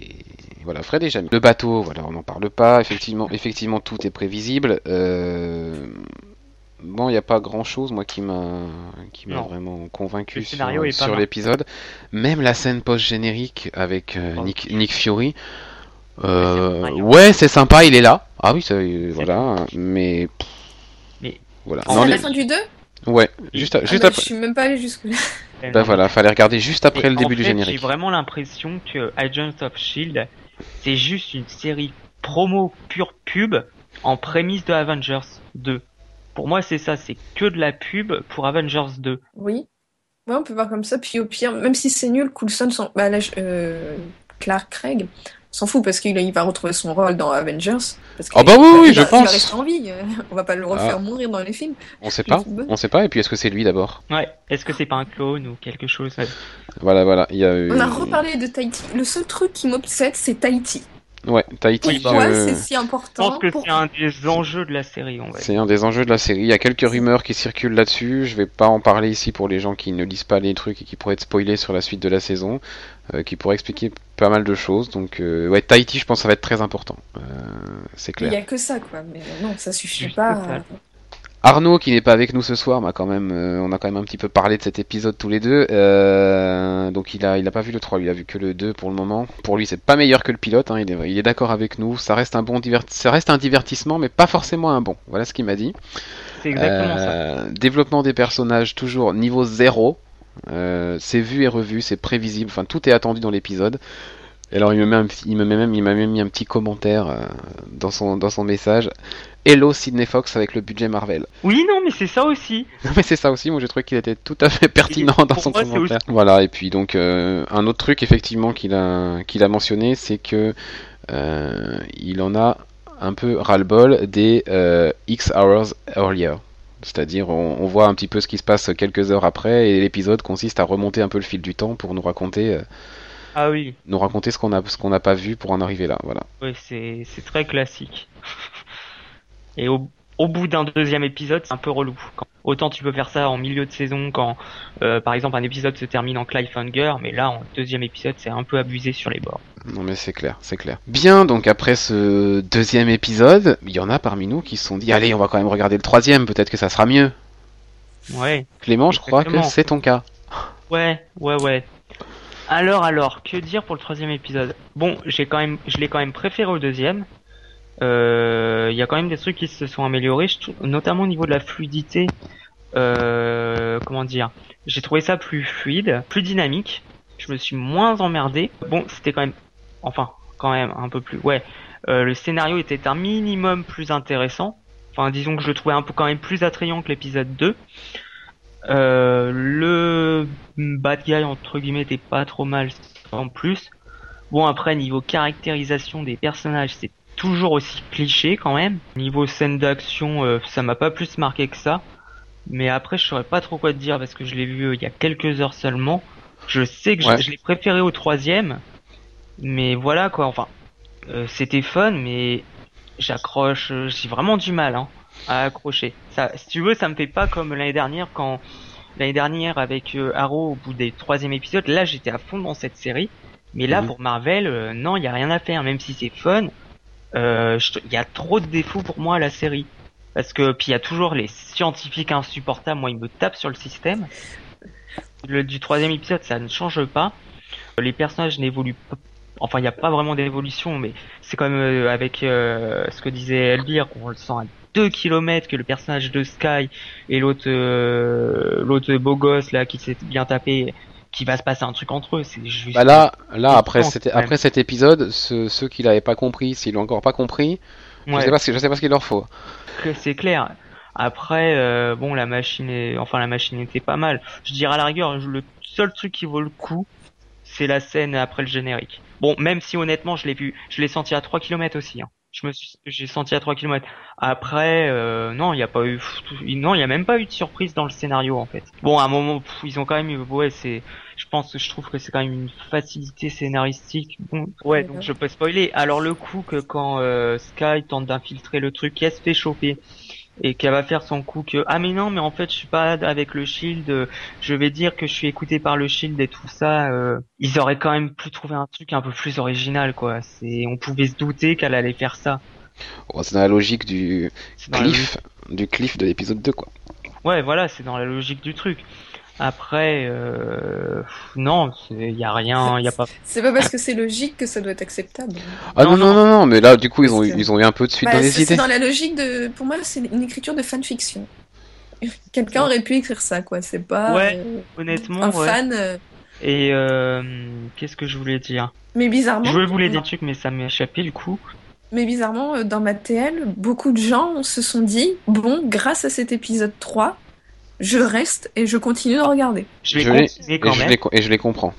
voilà, Fred et Jamie. Le bateau, voilà, on n'en parle pas. Effectivement, effectivement, tout est prévisible. Euh... Bon, il n'y a pas grand chose, moi, qui m'a qui m'a Non. vraiment convaincu Le sur, l'épisode. Même la scène post-générique avec euh, Oh. Nick, Nick Fury. Euh, Ouais, c'est ouais, c'est sympa, il est là. Ah oui, ça, euh, voilà, mais. Mais- Voilà. En C'est les- la fin du 2 Ouais, juste, à- ah juste bah, après. Je suis même pas allé jusque-là. Bah voilà, fallait regarder juste après Et le en début du générique. J'ai vraiment l'impression que Agents of Shield, c'est juste une série promo pure pub en prémisse de Avengers 2. Pour moi, c'est ça, c'est que de la pub pour Avengers 2. Oui. Ouais, on peut voir comme ça. Puis au pire, même si c'est nul, Coulson, s'en- bah, là, euh, Clark Craig s'en fout parce qu'il il va retrouver son rôle dans Avengers. Parce Ah bah oui, il- oui, il je va- Il pense. va rester en vie. euh, On va pas le refaire Ah. mourir dans les films. On sait pas, on sait pas. Et puis est-ce que c'est lui d'abord? Ouais. Est-ce que c'est pas un clone ou quelque chose? Voilà, voilà. Il y a eu. On a reparlé de Tahiti. Le seul truc qui m'obsède, c'est Tahiti. Ouais, Tahiti. Oui, bah, Pourquoi euh, c'est si Je important pense que pour- c'est un des enjeux de la série, va dire. C'est un des enjeux de la série. Il y a quelques rumeurs qui circulent là-dessus. Je vais pas en parler ici pour les gens qui ne lisent pas les trucs et qui pourraient être spoilés sur la suite de la saison, euh, qui pourraient expliquer pas mal de choses. Donc, euh, ouais, Tahiti, je pense que ça va être très important. Euh, c'est Il y clair. a que ça, quoi. Mais non, ça suffit Juste pas. Arnaud, qui n'est pas avec nous ce soir, quand même, euh, on a quand même un petit peu parlé de cet épisode tous les deux. Euh, donc il a, il a pas vu le 3, lui, il a vu que le 2 pour le moment. Pour lui, c'est pas meilleur que le pilote. Hein, il est, il est d'accord avec nous. Ça reste un bon ça reste un divertissement, mais pas forcément un bon. Voilà ce qu'il m'a dit. C'est exactement ça. Euh, Développement des personnages toujours niveau zéro. Euh, c'est vu et revu, c'est prévisible. Enfin, tout est attendu dans l'épisode. Et alors, il me met, un petit- il me met même, il m'a même mis un petit commentaire euh, dans son, dans son message. Hello Sidney Fox avec le budget Marvel. Oui, non, mais c'est ça aussi. Non mais c'est ça aussi, moi j'ai trouvé qu'il était tout à fait pertinent dans son moi, commentaire. Voilà, et puis donc euh, un autre truc effectivement qu'il a qu'il a mentionné, c'est que euh, il en a un peu ras-le-bol des X hours earlier. C'est-à-dire on, on voit un petit peu ce qui se passe quelques heures après et l'épisode consiste à remonter un peu le fil du temps pour nous raconter Ah oui, nous raconter ce qu'on a ce qu'on n'a pas vu pour en arriver là, voilà. ouais, c'est c'est très classique. Et au, au bout d'un deuxième épisode, c'est un peu relou. Quand- autant tu peux faire ça en milieu de saison quand, euh, par exemple, un épisode se termine en cliffhanger, mais là, en deuxième épisode, c'est un peu abusé sur les bords. Non mais c'est clair, c'est clair. Bien, donc après ce deuxième épisode, il y en a parmi nous qui se sont dit allez, on va quand même regarder le troisième, peut-être que ça sera mieux. Ouais, Clément, je crois que c'est ton cas. ouais, ouais, ouais. Alors, alors, que dire pour le troisième épisode? Bon, j'ai quand même, je l'ai quand même préféré au deuxième. Euh, Il y a quand même des trucs qui se sont améliorés, notamment au niveau de la fluidité. Euh, comment dire? J'ai trouvé ça plus fluide, plus dynamique. Je me suis moins emmerdé. Bon, c'était quand même, enfin, quand même un peu plus. Ouais, euh, le scénario était un minimum plus intéressant. Enfin, disons que je le trouvais un peu quand même plus attrayant que l'épisode 2. Euh, le bad guy entre guillemets était pas trop mal en plus. Bon après niveau caractérisation des personnages c'est toujours aussi cliché quand même. Niveau scène d'action euh, ça m'a pas plus marqué que ça. Mais après je saurais pas trop quoi te dire parce que je l'ai vu euh, il y a quelques heures seulement. Je sais que je- Ouais. je, l'ai préféré au troisième. Mais voilà quoi enfin euh, c'était fun mais j'accroche j'ai vraiment du mal hein, à accrocher. Ça si tu veux ça me fait pas comme l'année dernière quand l'année dernière avec euh, Arrow au bout des troisième épisode là j'étais à fond dans cette série. Mais là Mhm. pour Marvel euh, non il y a rien à faire. Même si c'est fun euh, il y a trop de défauts pour moi à la série. Parce que puis il y a toujours les scientifiques insupportables. Moi ils me tapent sur le système. Le du troisième épisode ça ne change pas. Les personnages n'évoluent pas enfin il n'y a pas vraiment d'évolution mais c'est comme euh, avec euh, ce que disait Elvire on le sent à 2 kilomètres que le personnage de Sky et l'autre euh, l'autre beau gosse là qui s'est bien tapé qui va se passer un truc entre eux c'est juste Bah là, là après, cet, après cet épisode, ceux, ceux qui l'avaient pas compris, s'ils l'ont encore pas compris, je sais pas ce, je sais pas ce qu'il leur faut. c'est clair. Après euh, bon la machine est enfin la machine était pas mal. Je dirais à la rigueur le seul truc qui vaut le coup c'est la scène après le générique. Bon même si honnêtement je l'ai vu je l'ai senti à 3 km aussi hein. Je me suis, j'ai senti à 3 km. Après, euh, non, il n'y a pas eu, non, il y a même pas eu de surprise dans le scénario en fait. Bon, à un moment, ils ont quand même ouais, c'est, je pense je trouve que c'est quand même une facilité scénaristique. Bon, ouais, donc je peux spoiler. Alors le coup que quand euh, Sky tente d'infiltrer le truc, qu'elle se fait choper et qu'elle va faire son coup que ah mais non mais en fait je suis pas avec le shield je vais dire que je suis écouté par le shield et tout ça euh, ils auraient quand même pu trouver un truc un peu plus original quoi. C'est on pouvait se douter qu'elle allait faire ça. Oh, c'est dans la logique du cliff du cliff de l'épisode 2 quoi. Ouais voilà c'est dans la logique du truc après, euh, non, il y a rien, il y a pas. C'est pas parce que c'est logique que ça doit être acceptable. Ah non non non, non, mais là du coup ils ont ils ont eu un peu de suite bah, dans les idées. C'est dans la logique de, pour moi c'est une écriture de fanfiction. Quelqu'un aurait pu écrire ça quoi, c'est pas. Ouais, euh, honnêtement. Un fan. Euh. Et qu'est-ce que je voulais dire? Mais bizarrement. Je voulais dire des trucs mais ça m'est échappé du coup. Mais bizarrement, dans ma TL, beaucoup de gens se sont dit, bon, grâce à cet épisode 3, je reste et je continue de regarder. Je vais continuer quand et même. Je et je les comprends.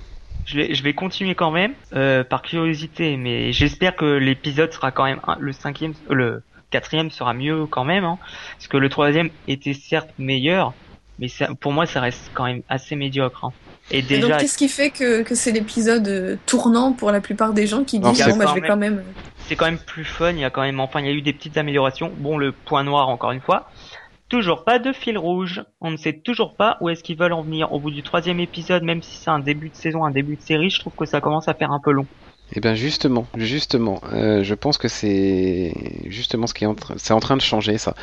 Je vais, je vais continuer quand même euh, par curiosité, mais j'espère que l'épisode sera quand même le cinquième, euh, le quatrième sera mieux quand même, hein, parce que le troisième était certes meilleur, mais ça, pour moi ça reste quand même assez médiocre. Hein. Et déjà. donc qu'est-ce qui fait que, que c'est l'épisode euh, tournant pour la plupart des gens qui disent bon bah je vais quand même. C'est quand même plus fun. Il y a quand même enfin il y a eu des petites améliorations. Bon le point noir encore une fois, Toujours pas de fil rouge. On ne sait toujours pas où est-ce qu'ils veulent en venir. Au bout du troisième épisode, même si c'est un début de saison, un début de série, je trouve que ça commence à faire un peu long. Eh bien justement, justement, euh, je pense que c'est justement ce qui est en, en train de changer ça.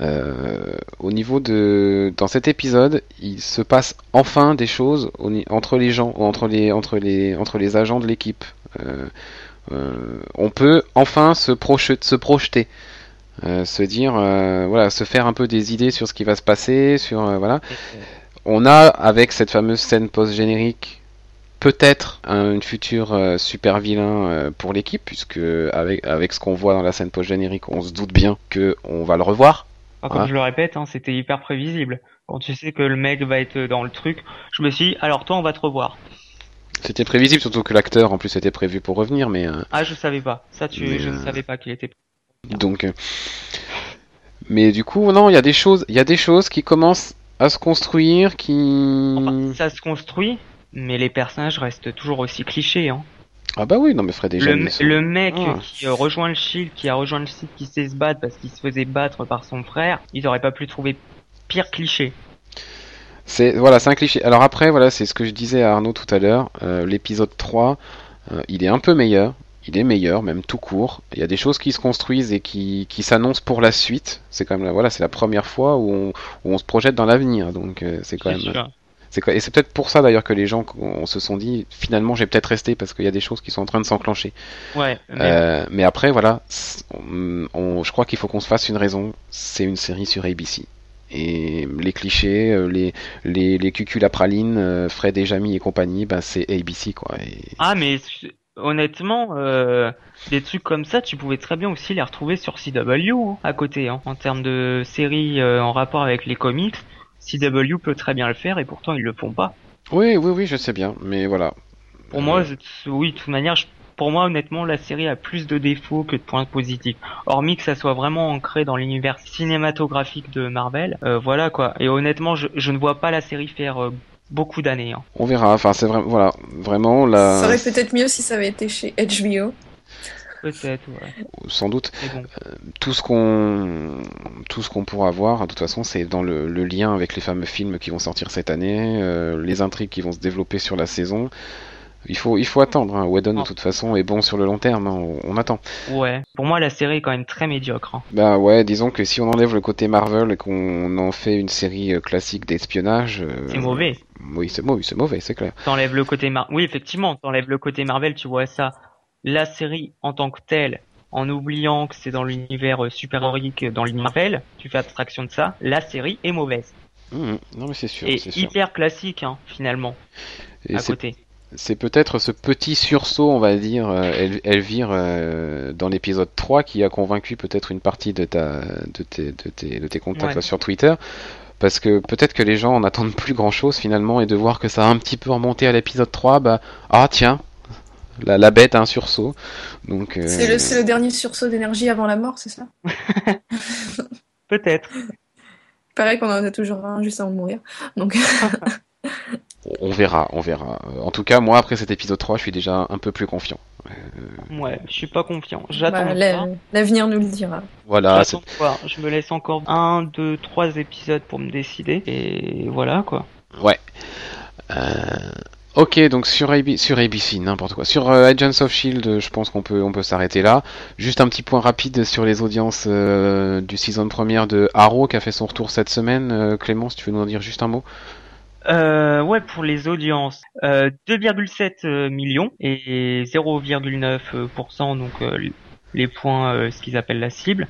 Euh, au niveau de, dans cet épisode, il se passe enfin des choses entre les gens, entre les, entre les, agents de l'équipe. Euh, on peut enfin se projeter. Euh, se dire, euh, voilà, se faire un peu des idées sur ce qui va se passer, sur euh, voilà. On a avec cette fameuse scène post-générique peut-être un une future super vilain pour l'équipe, puisque avec, avec ce qu'on voit dans la scène post-générique, on se doute bien que on va le revoir. Ah, comme je le répète, hein, c'était hyper prévisible. Quand tu sais que le mec va être dans le truc, je me suis dit, alors toi, on va te revoir. C'était prévisible, surtout que l'acteur en plus était prévu pour revenir, mais. Ah, je savais pas. Ça, tu, je ne savais pas qu'il était. Donc, euh, mais du coup, non, il y a des choses, il y a des choses qui commencent à se construire, qui. ça se construit, mais les personnages restent toujours aussi clichés, hein. Ah bah oui, non mais Fred déjà. Le, le mec ah. qui rejoint le Shield, qui a rejoint le site, qui sait se battre parce qu'il se faisait battre par son frère, ils auraient pas pu trouver pire cliché. C'est voilà, c'est un cliché. Alors après, voilà, c'est ce que je disais à Arnaud tout à l'heure. Euh, l'épisode 3, euh, il est un peu meilleur il est meilleur, même tout court. Il y a des choses qui se construisent et qui, qui s'annoncent pour la suite. C'est quand même voilà, c'est la première fois où on, où on se projette dans l'avenir. Donc euh, c'est quand même. C'est et c'est peut-être pour ça d'ailleurs que les gens on se sont dit finalement j'ai peut-être resté parce qu'il y a des choses qui sont en train de s'enclencher. Ouais. Mais, euh, mais après voilà, on, je crois qu'il faut qu'on se fasse une raison. C'est une série sur ABC. Et les clichés, euh, les, les, les cucules à praline, Fred et Jamie et compagnie, ben c'est ABC quoi. Et... Ah mais honnêtement, euh, des trucs comme ça, tu pouvais très bien aussi les retrouver sur CW hein, à côté. Hein. En termes de séries euh, en rapport avec les comics, CW peut très bien le faire et pourtant ils le font pas. Oui, oui, oui, je sais bien, mais voilà. Pour moi, euh. oui, de toute manière, pour moi, honnêtement, la série a plus de défauts que de points positifs. Hormis que ça soit vraiment ancré dans l'univers cinématographique de Marvel, euh, voilà quoi. Et honnêtement, je, je, ne vois pas la série faire beaucoup d'années. Hein. On verra. Enfin, c'est vraiment, voilà, vraiment la. Ça aurait peut-être mieux si ça avait été chez HBO. Peut-être, ouais. Sans doute. Euh, tout ce qu'on, tout ce qu'on pourra voir, de toute façon, c'est dans le, lien avec les fameux films qui vont sortir cette année, euh, les intrigues qui vont se développer sur la saison. Il faut, il faut attendre. Hein. Whedon, de toute façon, est bon sur le long terme. Hein. On, attend. Ouais. Pour moi, la série est quand même très médiocre. Hein. Bah ouais, disons que si on enlève le côté Marvel et qu'on en fait une série euh, classique d'espionnage. c'est mauvais. Oui, c'est mauvais, c'est mauvais, c'est clair. T'enlèves le côté Mar oui, effectivement, t'enlèves le côté Marvel, tu vois ça. La série en tant que telle, en oubliant que c'est dans l'univers euh, super-héroïque dans l'univers Marvel, tu fais abstraction de ça, la série est mauvaise. Mmh, non mais c'est sûr. Et hyper classique, hein, finalement. à côté. C'est peut-être ce petit sursaut, on va dire, euh, Elvire, euh, dans l'épisode 3 qui a convaincu peut-être une partie de, ta, de, tes, de, tes, de tes contacts sur Twitter parce que peut-être que les gens en attendent plus grand chose finalement et de voir que ça a un petit peu remonté à l'épisode 3, bah ah tiens, La, la bête a un sursaut. Donc, euh, C'est le, c'est le dernier sursaut d'énergie avant la mort, c'est ça? Peut-être. Pareil qu'on en a toujours un juste avant de mourir. Donc, on verra, on verra. En tout cas, moi, après cet épisode 3, je suis déjà un peu plus confiant. Ouais, je suis pas confiant. J'attends bah, l'avenir nous le dira. Voilà. Je me laisse encore un, deux, trois épisodes pour me décider. Et voilà quoi. ouais. Euh, Ok, donc sur, AB sur ABC, n'importe quoi. Sur euh, Agents of Shield, euh, je pense qu'on peut, on peut s'arrêter là. Juste un petit point rapide sur les audiences euh, du season première de Arrow qui a fait son retour cette semaine. Euh, Clément, si tu veux nous en dire juste un mot? Euh, ouais, pour les audiences, euh, 2,7 millions et 0,9%, donc euh, les points, euh, ce qu'ils appellent la cible.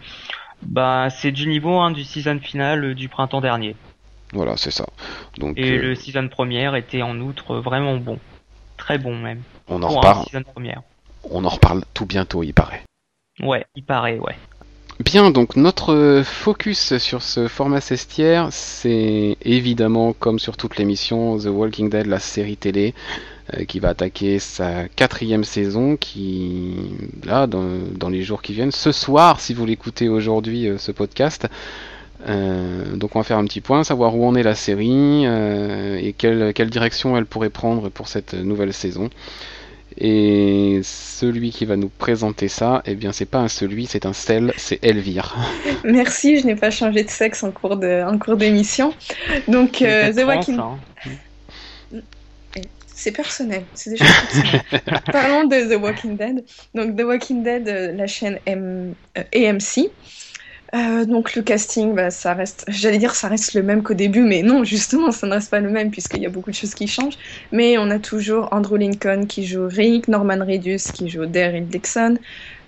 Bah, c'est du niveau hein, du season final euh, du printemps dernier. Voilà, c'est ça. Donc, Et euh, le season première était en outre vraiment bon, très bon même. on en reparle. On en reparle tout bientôt, il paraît. Ouais, il paraît, ouais. Bien, donc notre focus sur ce format cestière, c'est évidemment, comme sur toute l'émission, The Walking Dead, la série télé, euh, qui va attaquer sa quatrième saison, qui, là, dans, dans les jours qui viennent, ce soir, si vous l'écoutez aujourd'hui, euh, ce podcast. Euh, donc on va faire un petit point, savoir où en est la série euh, et quelle, quelle direction elle pourrait prendre pour cette nouvelle saison. Et celui qui va nous présenter ça, eh bien c'est pas un celui, c'est un celle, c'est Elvire. Merci, je n'ai pas changé de sexe en cours de, en cours d'émission. Donc, euh, C'est The Walking hein. C'est personnel, c'est personnelles. Parlons de The Walking Dead. Donc The Walking Dead, euh, la chaîne M- euh, AMC. Euh, donc le casting, bah, ça reste, j'allais dire ça reste le même qu'au début, mais non, justement, ça ne reste pas le même puisqu'il y a beaucoup de choses qui changent. Mais on a toujours Andrew Lincoln qui joue Rick, Norman Reedus qui joue Daryl Dixon,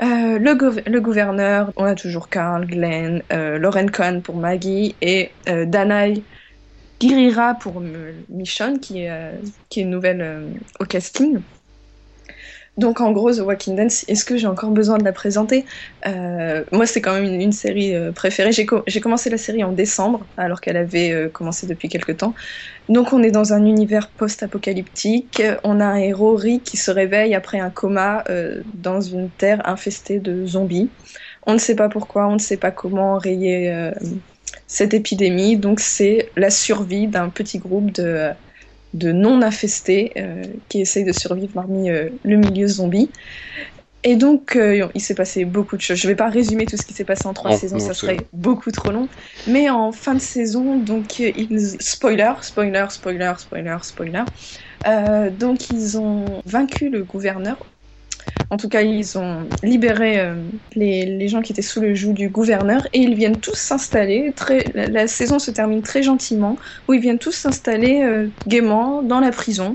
euh, le, gouv- le gouverneur, on a toujours Carl, Glenn, euh, Lauren Cohn pour Maggie et Danai Girira pour Michonne qui est, qui est nouvelle au casting. Donc en gros, The Walking Dead, est-ce que j'ai encore besoin de la présenter? Euh, Moi, c'est quand même une, série euh, préférée. J'ai co- j'ai commencé la série en décembre, alors qu'elle avait euh, commencé depuis quelques temps. Donc on est dans un univers post-apocalyptique. On a un héros, Rick, qui se réveille après un coma dans une terre infestée de zombies. On ne sait pas pourquoi, on ne sait pas comment enrayer cette épidémie. Donc c'est la survie d'un petit groupe de de non-infestés euh, qui essayent de survivre parmi euh, le milieu zombie. Et donc, euh, il s'est passé beaucoup de choses. Je ne vais pas résumer tout ce qui s'est passé en trois saisons, non, ça serait beaucoup trop long. Mais en fin de saison, donc, euh, ils... spoiler, spoiler, spoiler, spoiler, spoiler. Euh, donc, ils ont vaincu le gouverneur. En tout cas, ils ont libéré euh, les, gens qui étaient sous le joug du gouverneur et ils viennent tous s'installer. La, saison se termine très gentiment où ils viennent tous s'installer euh, gaiement dans la prison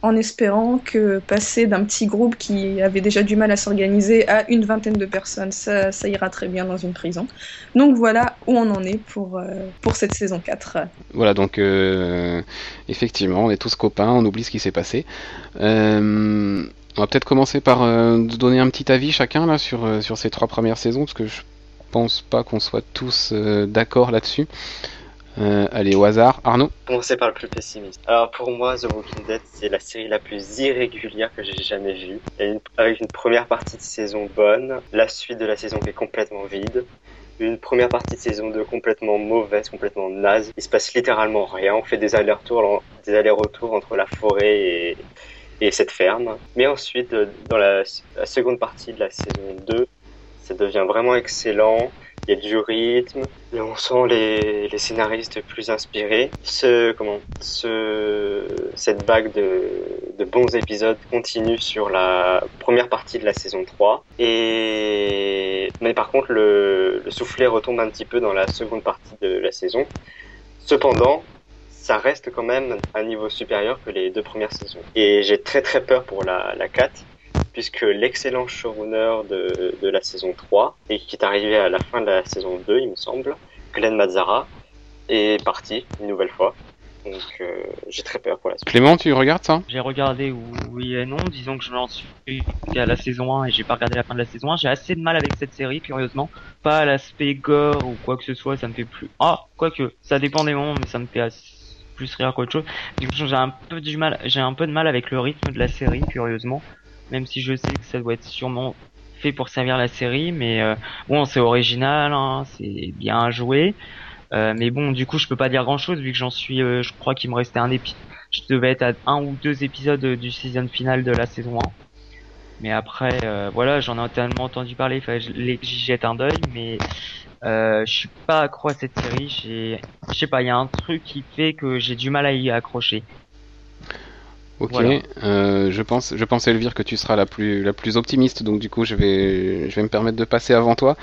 en espérant que passer d'un petit groupe qui avait déjà du mal à s'organiser à une vingtaine de personnes, ça, ira très bien dans une prison. Donc voilà où on en est pour, euh, pour cette saison 4. Voilà, donc effectivement, on est tous copains, on oublie ce qui s'est passé. On va peut-être commencer par euh, donner un petit avis chacun là sur, euh, sur ces trois premières saisons, parce que je pense pas qu'on soit tous euh, d'accord là-dessus. Allez, au hasard, Arnaud. Commencer par le plus pessimiste. Alors pour moi, The Walking Dead, c'est la série la plus irrégulière que j'ai jamais vue. Avec une première partie de saison bonne, la suite de la saison qui est complètement vide, une première partie de saison 2 complètement mauvaise, complètement naze. Il se passe littéralement rien. On fait des allers-retours, des allers-retours entre la forêt et, et cette ferme. Mais ensuite, euh, dans la, seconde partie de la saison 2, ça devient vraiment excellent. Il y a du rythme, on sent les, les scénaristes plus inspirés. Ce, comment, ce, cette vague de, de bons épisodes continue sur la première partie de la saison 3. Et, mais par contre, le, le soufflet retombe un petit peu dans la seconde partie de la saison. Cependant, ça reste quand même un niveau supérieur que les deux premières saisons. Et j'ai très très peur pour la, la 4 puisque l'excellent showrunner de, de la saison 3, et qui est arrivé à la fin de la saison 2, il me semble, Glenn Mazzara, est parti une nouvelle fois. Donc euh, j'ai très peur pour la suite. Clément, tu regardes ça? J'ai regardé oui et non, disons que je m'en suis à la saison 1 et j'ai pas regardé la fin de la saison 1. J'ai assez de mal avec cette série, curieusement. Pas à l'aspect gore ou quoi que ce soit, ça me fait plus... Ah, quoique, ça dépend des moments, mais ça me fait as- plus rire qu'autre chose. Du coup, j'ai un peu du mal, j'ai un peu de mal avec le rythme de la série, curieusement. même si je sais que ça doit être sûrement fait pour servir la série, mais euh, bon, c'est original, hein, c'est bien joué. Euh, mais bon, du coup, je peux pas dire grand chose vu que j'en suis, euh, je crois qu'il me restait un épisode, je devais être à un ou deux épisodes du season final de la saison 1. Mais après, voilà, j'en ai tellement entendu parler, il j'y jette un deuil, mais euh, je suis pas accro à cette série. J'ai, je sais pas, il y a un truc qui fait que j'ai du mal à y accrocher. Ok, euh, je pense, je pense Elvire que tu seras la plus la plus optimiste, donc du coup je vais je vais me permettre de passer avant toi.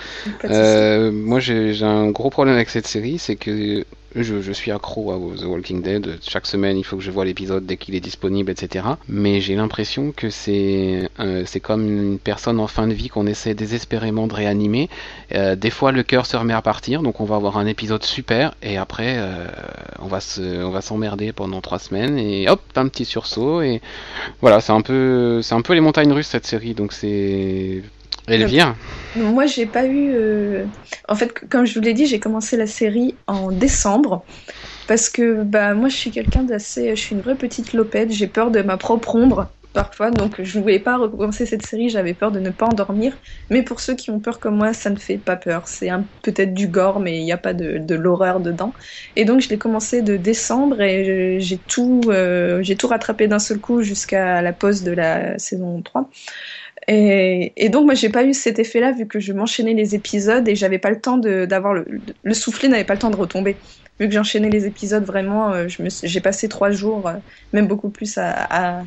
Euh, moi j'ai un gros problème avec cette série, c'est que je, suis accro à The Walking Dead. Chaque semaine, il faut que je vois l'épisode dès qu'il est disponible, etc. Mais j'ai l'impression que c'est euh, c'est comme une personne en fin de vie qu'on essaie désespérément de réanimer. Euh, des fois, le cœur se remet à partir, donc on va avoir un épisode super, et après, euh, on va on va s'emmerder pendant trois semaines, et hop, un petit sursaut, et voilà, c'est un peu c'est un peu les montagnes russes cette série, donc c'est Elvire Moi, j'ai pas eu. Euh, en fait, comme je vous l'ai dit, j'ai commencé la série en décembre. Parce que bah, moi, je suis quelqu'un d'assez. Je suis une vraie petite lopette. J'ai peur de ma propre ombre parfois. Donc, je ne voulais pas recommencer cette série. J'avais peur de ne pas endormir. Mais pour ceux qui ont peur comme moi, ça ne fait pas peur. C'est peut-être du gore, mais il n'y a pas de, l'horreur dedans. Et donc, je l'ai commencé de décembre et j'ai tout, euh, j'ai tout rattrapé d'un seul coup jusqu'à la pause de la saison 3. Et, donc moi j'ai pas eu cet effet-là vu que je m'enchaînais les épisodes et j'avais pas le temps d'avoir le, le soufflet n'avait pas le temps de retomber. Vu que j'enchaînais les épisodes vraiment, euh, j'ai passé trois jours, euh, même beaucoup plus à,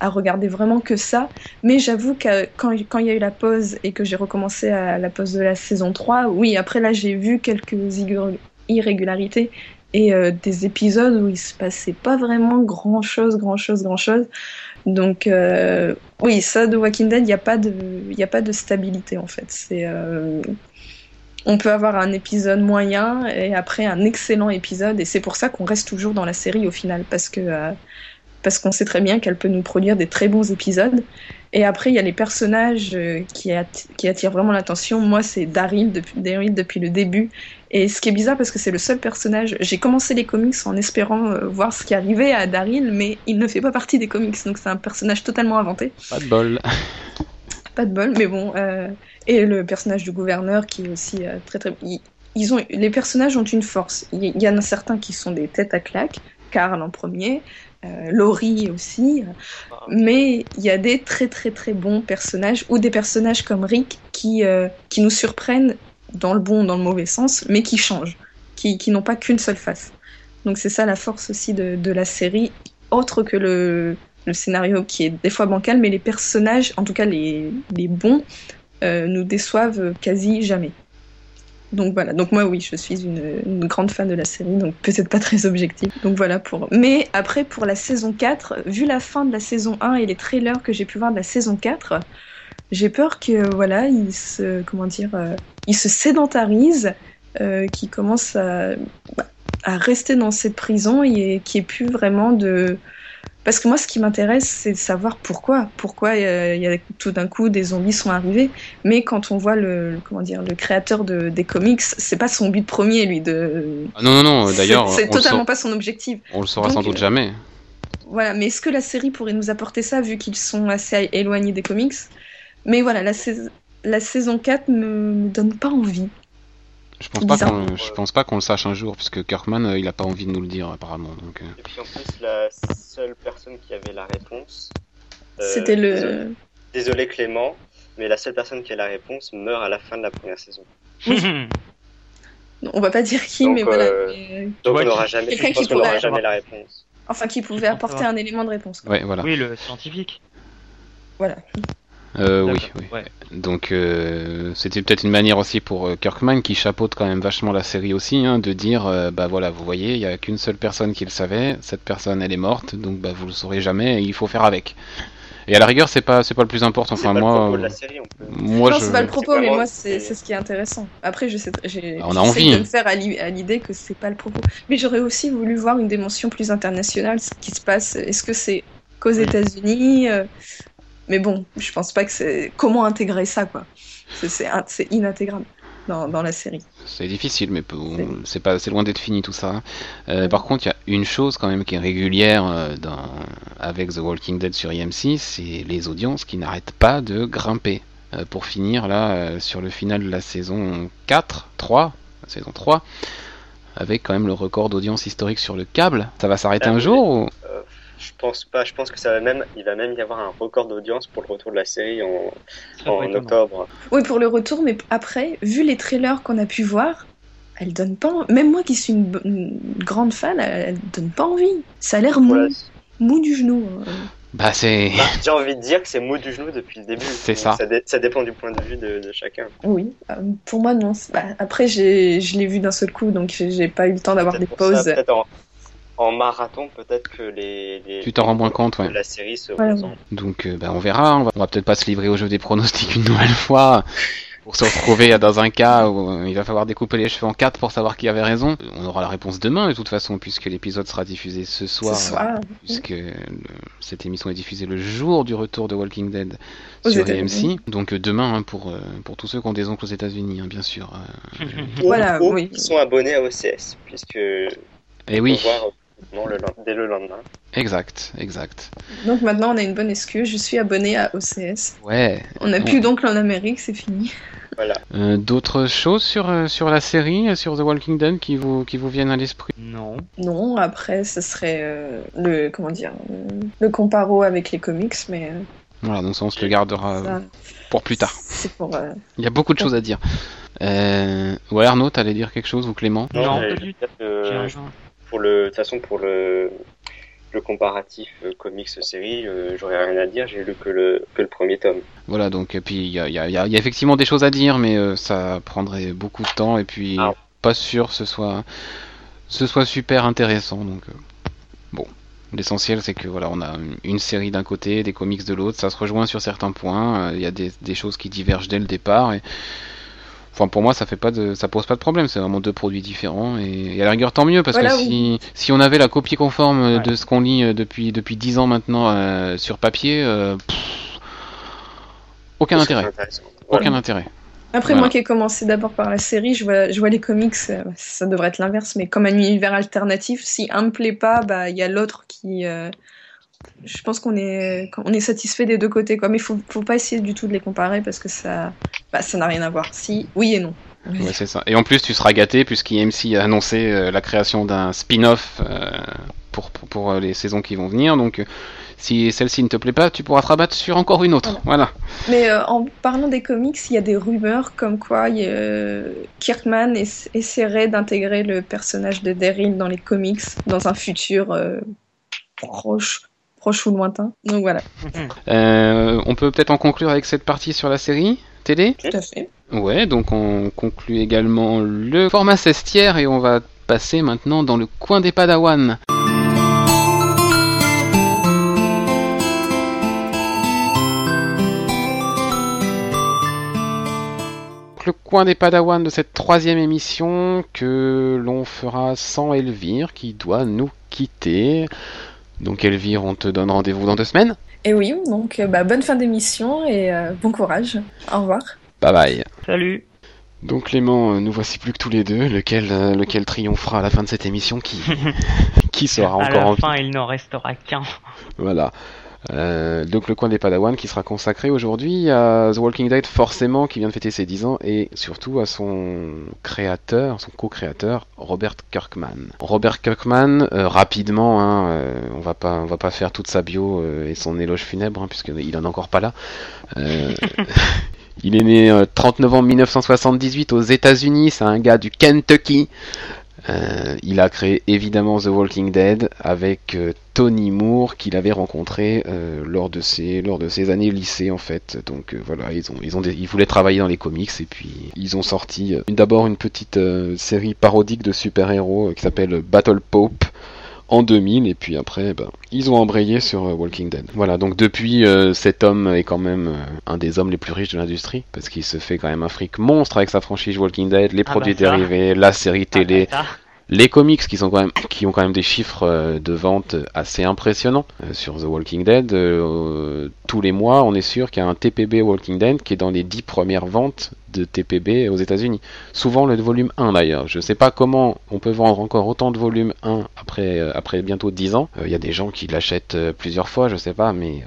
à, regarder vraiment que ça. Mais j'avoue que quand, quand il y a eu la pause et que j'ai recommencé à la pause de la saison 3, oui après là j'ai vu quelques irrégularités et euh, des épisodes où il se passait pas vraiment grand chose, grand chose, grand chose. Donc euh, oui, ça de Walking Dead, il n'y a pas de, il a pas de stabilité en fait. C'est, euh, on peut avoir un épisode moyen et après un excellent épisode, et c'est pour ça qu'on reste toujours dans la série au final, parce que euh, parce qu'on sait très bien qu'elle peut nous produire des très bons épisodes. Et après, il y a les personnages qui, qui attirent vraiment l'attention. Moi, c'est Daryl depuis, Daryl depuis le début. Et ce qui est bizarre parce que c'est le seul personnage. J'ai commencé les comics en espérant euh, voir ce qui arrivait à Daryl, mais il ne fait pas partie des comics, donc c'est un personnage totalement inventé. Pas de bol. pas de bol, mais bon. Euh, et le personnage du gouverneur qui est aussi euh, très très. Ils, ont, les personnages ont une force. Il y, en a certains qui sont des têtes à claque. Karl en premier, Laurie aussi. Mais il y a des très très très bons personnages ou des personnages comme Rick qui, qui nous surprennent dans le bon, dans le mauvais sens, mais qui changent, qui, qui n'ont pas qu'une seule face. Donc c'est ça la force aussi de, de la série, autre que le, le, scénario qui est des fois bancal, mais les personnages, en tout cas les, les bons, euh, nous déçoivent quasi jamais. Donc voilà, donc moi oui, je suis une, une grande fan de la série, donc peut-être pas très objective. Donc voilà pour. Mais après pour la saison 4, vu la fin de la saison 1 et les trailers que j'ai pu voir de la saison 4, j'ai peur que voilà, il se comment dire, euh, il se sédentarise, euh, qu'il commence à, à, rester dans cette prison et qui est plus vraiment de parce que moi, ce qui m'intéresse, c'est de savoir pourquoi. Pourquoi euh, il y a tout d'un coup des zombies sont arrivés. Mais quand on voit le, comment dire, le créateur de, des comics, c'est pas son but premier, lui. De... Ah non, non, non. D'ailleurs, c'est totalement pas son objectif. On le saura sans doute jamais. Voilà. Mais est-ce que la série pourrait nous apporter ça, vu qu'ils sont assez éloignés des comics? Mais voilà, la, la saison 4 me, me donne pas envie. Je pense pas qu'on, je pense pas qu'on le sache un jour, puisque Kirkman, euh, il a pas envie de nous le dire apparemment. Donc, euh. Et puis en plus, la seule personne qui avait la réponse. Euh, C'était le. Désolé, Clément, mais la seule personne qui a la réponse meurt à la fin de la première saison. on va pas dire qui, mais voilà. Donc on n'aura jamais, jamais la réponse. Enfin, qui pouvait apporter un élément de réponse. Ouais, voilà. Oui, le scientifique. Voilà. Euh, oui, oui. Donc euh, c'était peut-être une manière aussi pour euh, Kirkman qui chapeaute quand même vachement la série aussi, hein, de dire euh, bah voilà, vous voyez, il y a qu'une seule personne qui le savait, cette personne elle est morte, donc bah vous le saurez jamais, et il faut faire avec. Et à la rigueur, c'est pas c'est pas le plus important. Enfin moi, le de la série, on peut... moi non, je... c'est pas le propos, mais moi c'est c'est ce qui est intéressant. Après, je sais, j'ai on a envie de me faire à l'idée que c'est pas le propos, mais j'aurais aussi voulu voir une dimension plus internationale, ce qui se passe. Est-ce que c'est qu'aux États-Unis mais bon, je pense pas que c'est. Comment intégrer ça, quoi? C'est inintégrable dans, dans, la série. C'est difficile, mais c'est pas, c'est loin d'être fini tout ça. Euh, par contre, il y a une chose quand même qui est régulière euh, dans, avec The Walking Dead sur IMC, c'est les audiences qui n'arrêtent pas de grimper. Euh, pour finir là euh, sur le final de la saison 4, 3, saison 3, avec quand même le record d'audience historique sur le câble. Ça va s'arrêter Ah un jour ou... Je pense pas. Je pense que ça va même, il va même y avoir un record d'audience pour le retour de la série en, octobre. Oui, pour le retour, mais après, vu les trailers qu'on a pu voir, elle donne pas. Même moi qui suis une, grande fan, elle, donne pas envie. Ça a l'air mou, Voilà. mou du genou. euh. Bah c'est... Bah, J'ai envie de dire que c'est mou du genou depuis le début. C'est ça. dé- ça dépend du point de vue de, de chacun. Oui, euh, pour moi non. Bah, après, j'ai, je l'ai vu d'un seul coup, donc j'ai pas eu le temps d'avoir des pauses. peut-être en, en marathon, peut-être que les, les- Tu t'en rends moins compte, ouais. la série se ressemblent. Donc euh, bah, on verra, on va, on va peut-être pas se livrer au jeu des pronostics une nouvelle fois pour se retrouver dans un cas où euh, il va falloir découper les cheveux en quatre pour savoir qui avait raison. On aura la réponse demain de toute façon puisque l'épisode sera diffusé ce soir. Ce soir. euh, puisque le- cette émission est diffusée le jour du retour de Walking Dead Aux sur. AMC. Donc euh, demain hein, pour, pour tous ceux qui ont des oncles aux États-Unis, hein, bien sûr. euh. Voilà, Ou- ou oui. qui sont abonnés à OCS, puisque Et on oui, voir non, le, dès le lendemain. exact, exact. Donc maintenant, on a une bonne excuse. Je suis abonnée à OCS. Ouais. On n'a Bon. plus d'oncle en Amérique, c'est fini. Voilà. Euh, D'autres choses sur, euh, sur la série, euh, sur The Walking Dead qui vous, qui vous viennent à l'esprit? Non. Non, après, ce serait euh, le comment dire, le comparo avec les comics, mais euh, Voilà, donc ça on se le gardera ça, pour plus tard. c'est pour. euh, Il y a beaucoup de choses à dire. Euh... Ouais, Arnaud, t'allais dire quelque chose ou Clément? Non, J'ai rejoint. Pour le, de toute façon, pour le, le comparatif euh, comics-série, euh, j'aurais rien à dire. J'ai lu que le, que le premier tome. Voilà, donc, et puis il y a, il y a- il y a- il y a effectivement des choses à dire, mais euh, ça prendrait beaucoup de temps, et puis Ah. pas sûr que ce soit, ce soit super intéressant. Donc, bon, l'essentiel c'est que voilà, on a une, série d'un côté, des comics de l'autre, ça se rejoint sur certains points, il y a des, des choses qui divergent dès le départ, et Enfin, pour moi, ça fait pas de, ça pose pas de problème. C'est vraiment deux produits différents et, et à la rigueur, tant mieux parce Voilà, que si, si on avait la copie conforme de ce qu'on lit euh, depuis depuis dix ans maintenant euh, sur papier, euh, pff, aucun intérêt. Voilà. aucun intérêt. Après, moi qui ai commencé d'abord par la série, je vois, je vois les comics, euh, ça devrait être l'inverse, mais comme un univers alternatif, si un me plaît pas, bah il y a l'autre qui. euh, je pense qu'on est, on est satisfait des deux côtés, quoi. Mais faut, faut pas essayer du tout de les comparer parce que ça, bah, ça n'a rien à voir. Si, oui et non. Ouais, c'est ça. Et en plus, tu seras gâté puisqu'IMC a annoncé euh, la création d'un spin-off euh, pour, pour, pour, euh, les saisons qui vont venir. Donc, euh, si celle-ci ne te plaît pas, tu pourras te rabattre sur encore une autre. Voilà. Mais en parlant des comics, il y a des rumeurs comme quoi il y a, Kirkman ess- essaierait d'intégrer le personnage de Daryl dans les comics dans un futur proche, proche ou lointain. Donc voilà, Euh, on peut peut-être en conclure avec cette partie sur la série télé? tout à fait. Ouais, donc on conclut également le format 16 tiers et on va passer maintenant dans le coin des Padawan. Le coin des Padawan de cette troisième émission que l'on fera sans Elvire qui doit nous quitter. Donc Elvire, on te donne rendez-vous dans deux semaines. Et oui, donc euh, bah, bonne fin d'émission et euh, bon courage. Au revoir. Bye bye. Salut. Donc Clément, euh, nous voici plus que tous les deux. Lequel, lequel triomphera à la fin de cette émission Qui, qui sera à encore la en vie? fin, il n'en restera qu'un. Voilà. Euh, donc le coin des Padawan qui sera consacré aujourd'hui à The Walking Dead forcément qui vient de fêter ses 10 ans et surtout à son créateur, son co-créateur Robert Kirkman. Robert Kirkman, euh, rapidement, hein, euh, on va pas, on va pas faire toute sa bio et son éloge funèbre hein, puisqu'il en est encore pas là. Il est né euh, 30 novembre 1978 aux États-Unis, c'est un gars du Kentucky. Euh, il a créé évidemment The Walking Dead avec euh, Tony Moore qu'il avait rencontré euh, lors de ses années lycée en fait. Donc voilà, ils ils voulaient travailler dans les comics et puis ils ont sorti d'abord une petite série parodique de super-héros qui s'appelle Battle Pope en 2000 et puis après ben, ils ont embrayé sur euh, Walking Dead. Voilà, donc depuis euh, cet homme est quand même euh, un des hommes les plus riches de l'industrie parce qu'il se fait quand même un fric monstre avec sa franchise Walking Dead, les Ah produits bah dérivés, la série télé, Ah, bah, Les comics qui sont quand même qui ont quand même des chiffres euh, de vente assez impressionnants euh, sur The Walking Dead. euh, tous les mois, on est sûr qu'il y a un TPB Walking Dead qui est dans les 10 premières ventes de TPB aux États-Unis. Souvent le volume 1 d'ailleurs. Je sais pas comment on peut vendre encore autant de volume 1 après euh, après bientôt 10 ans. Il y a des gens qui l'achètent euh, plusieurs fois, je sais pas, mais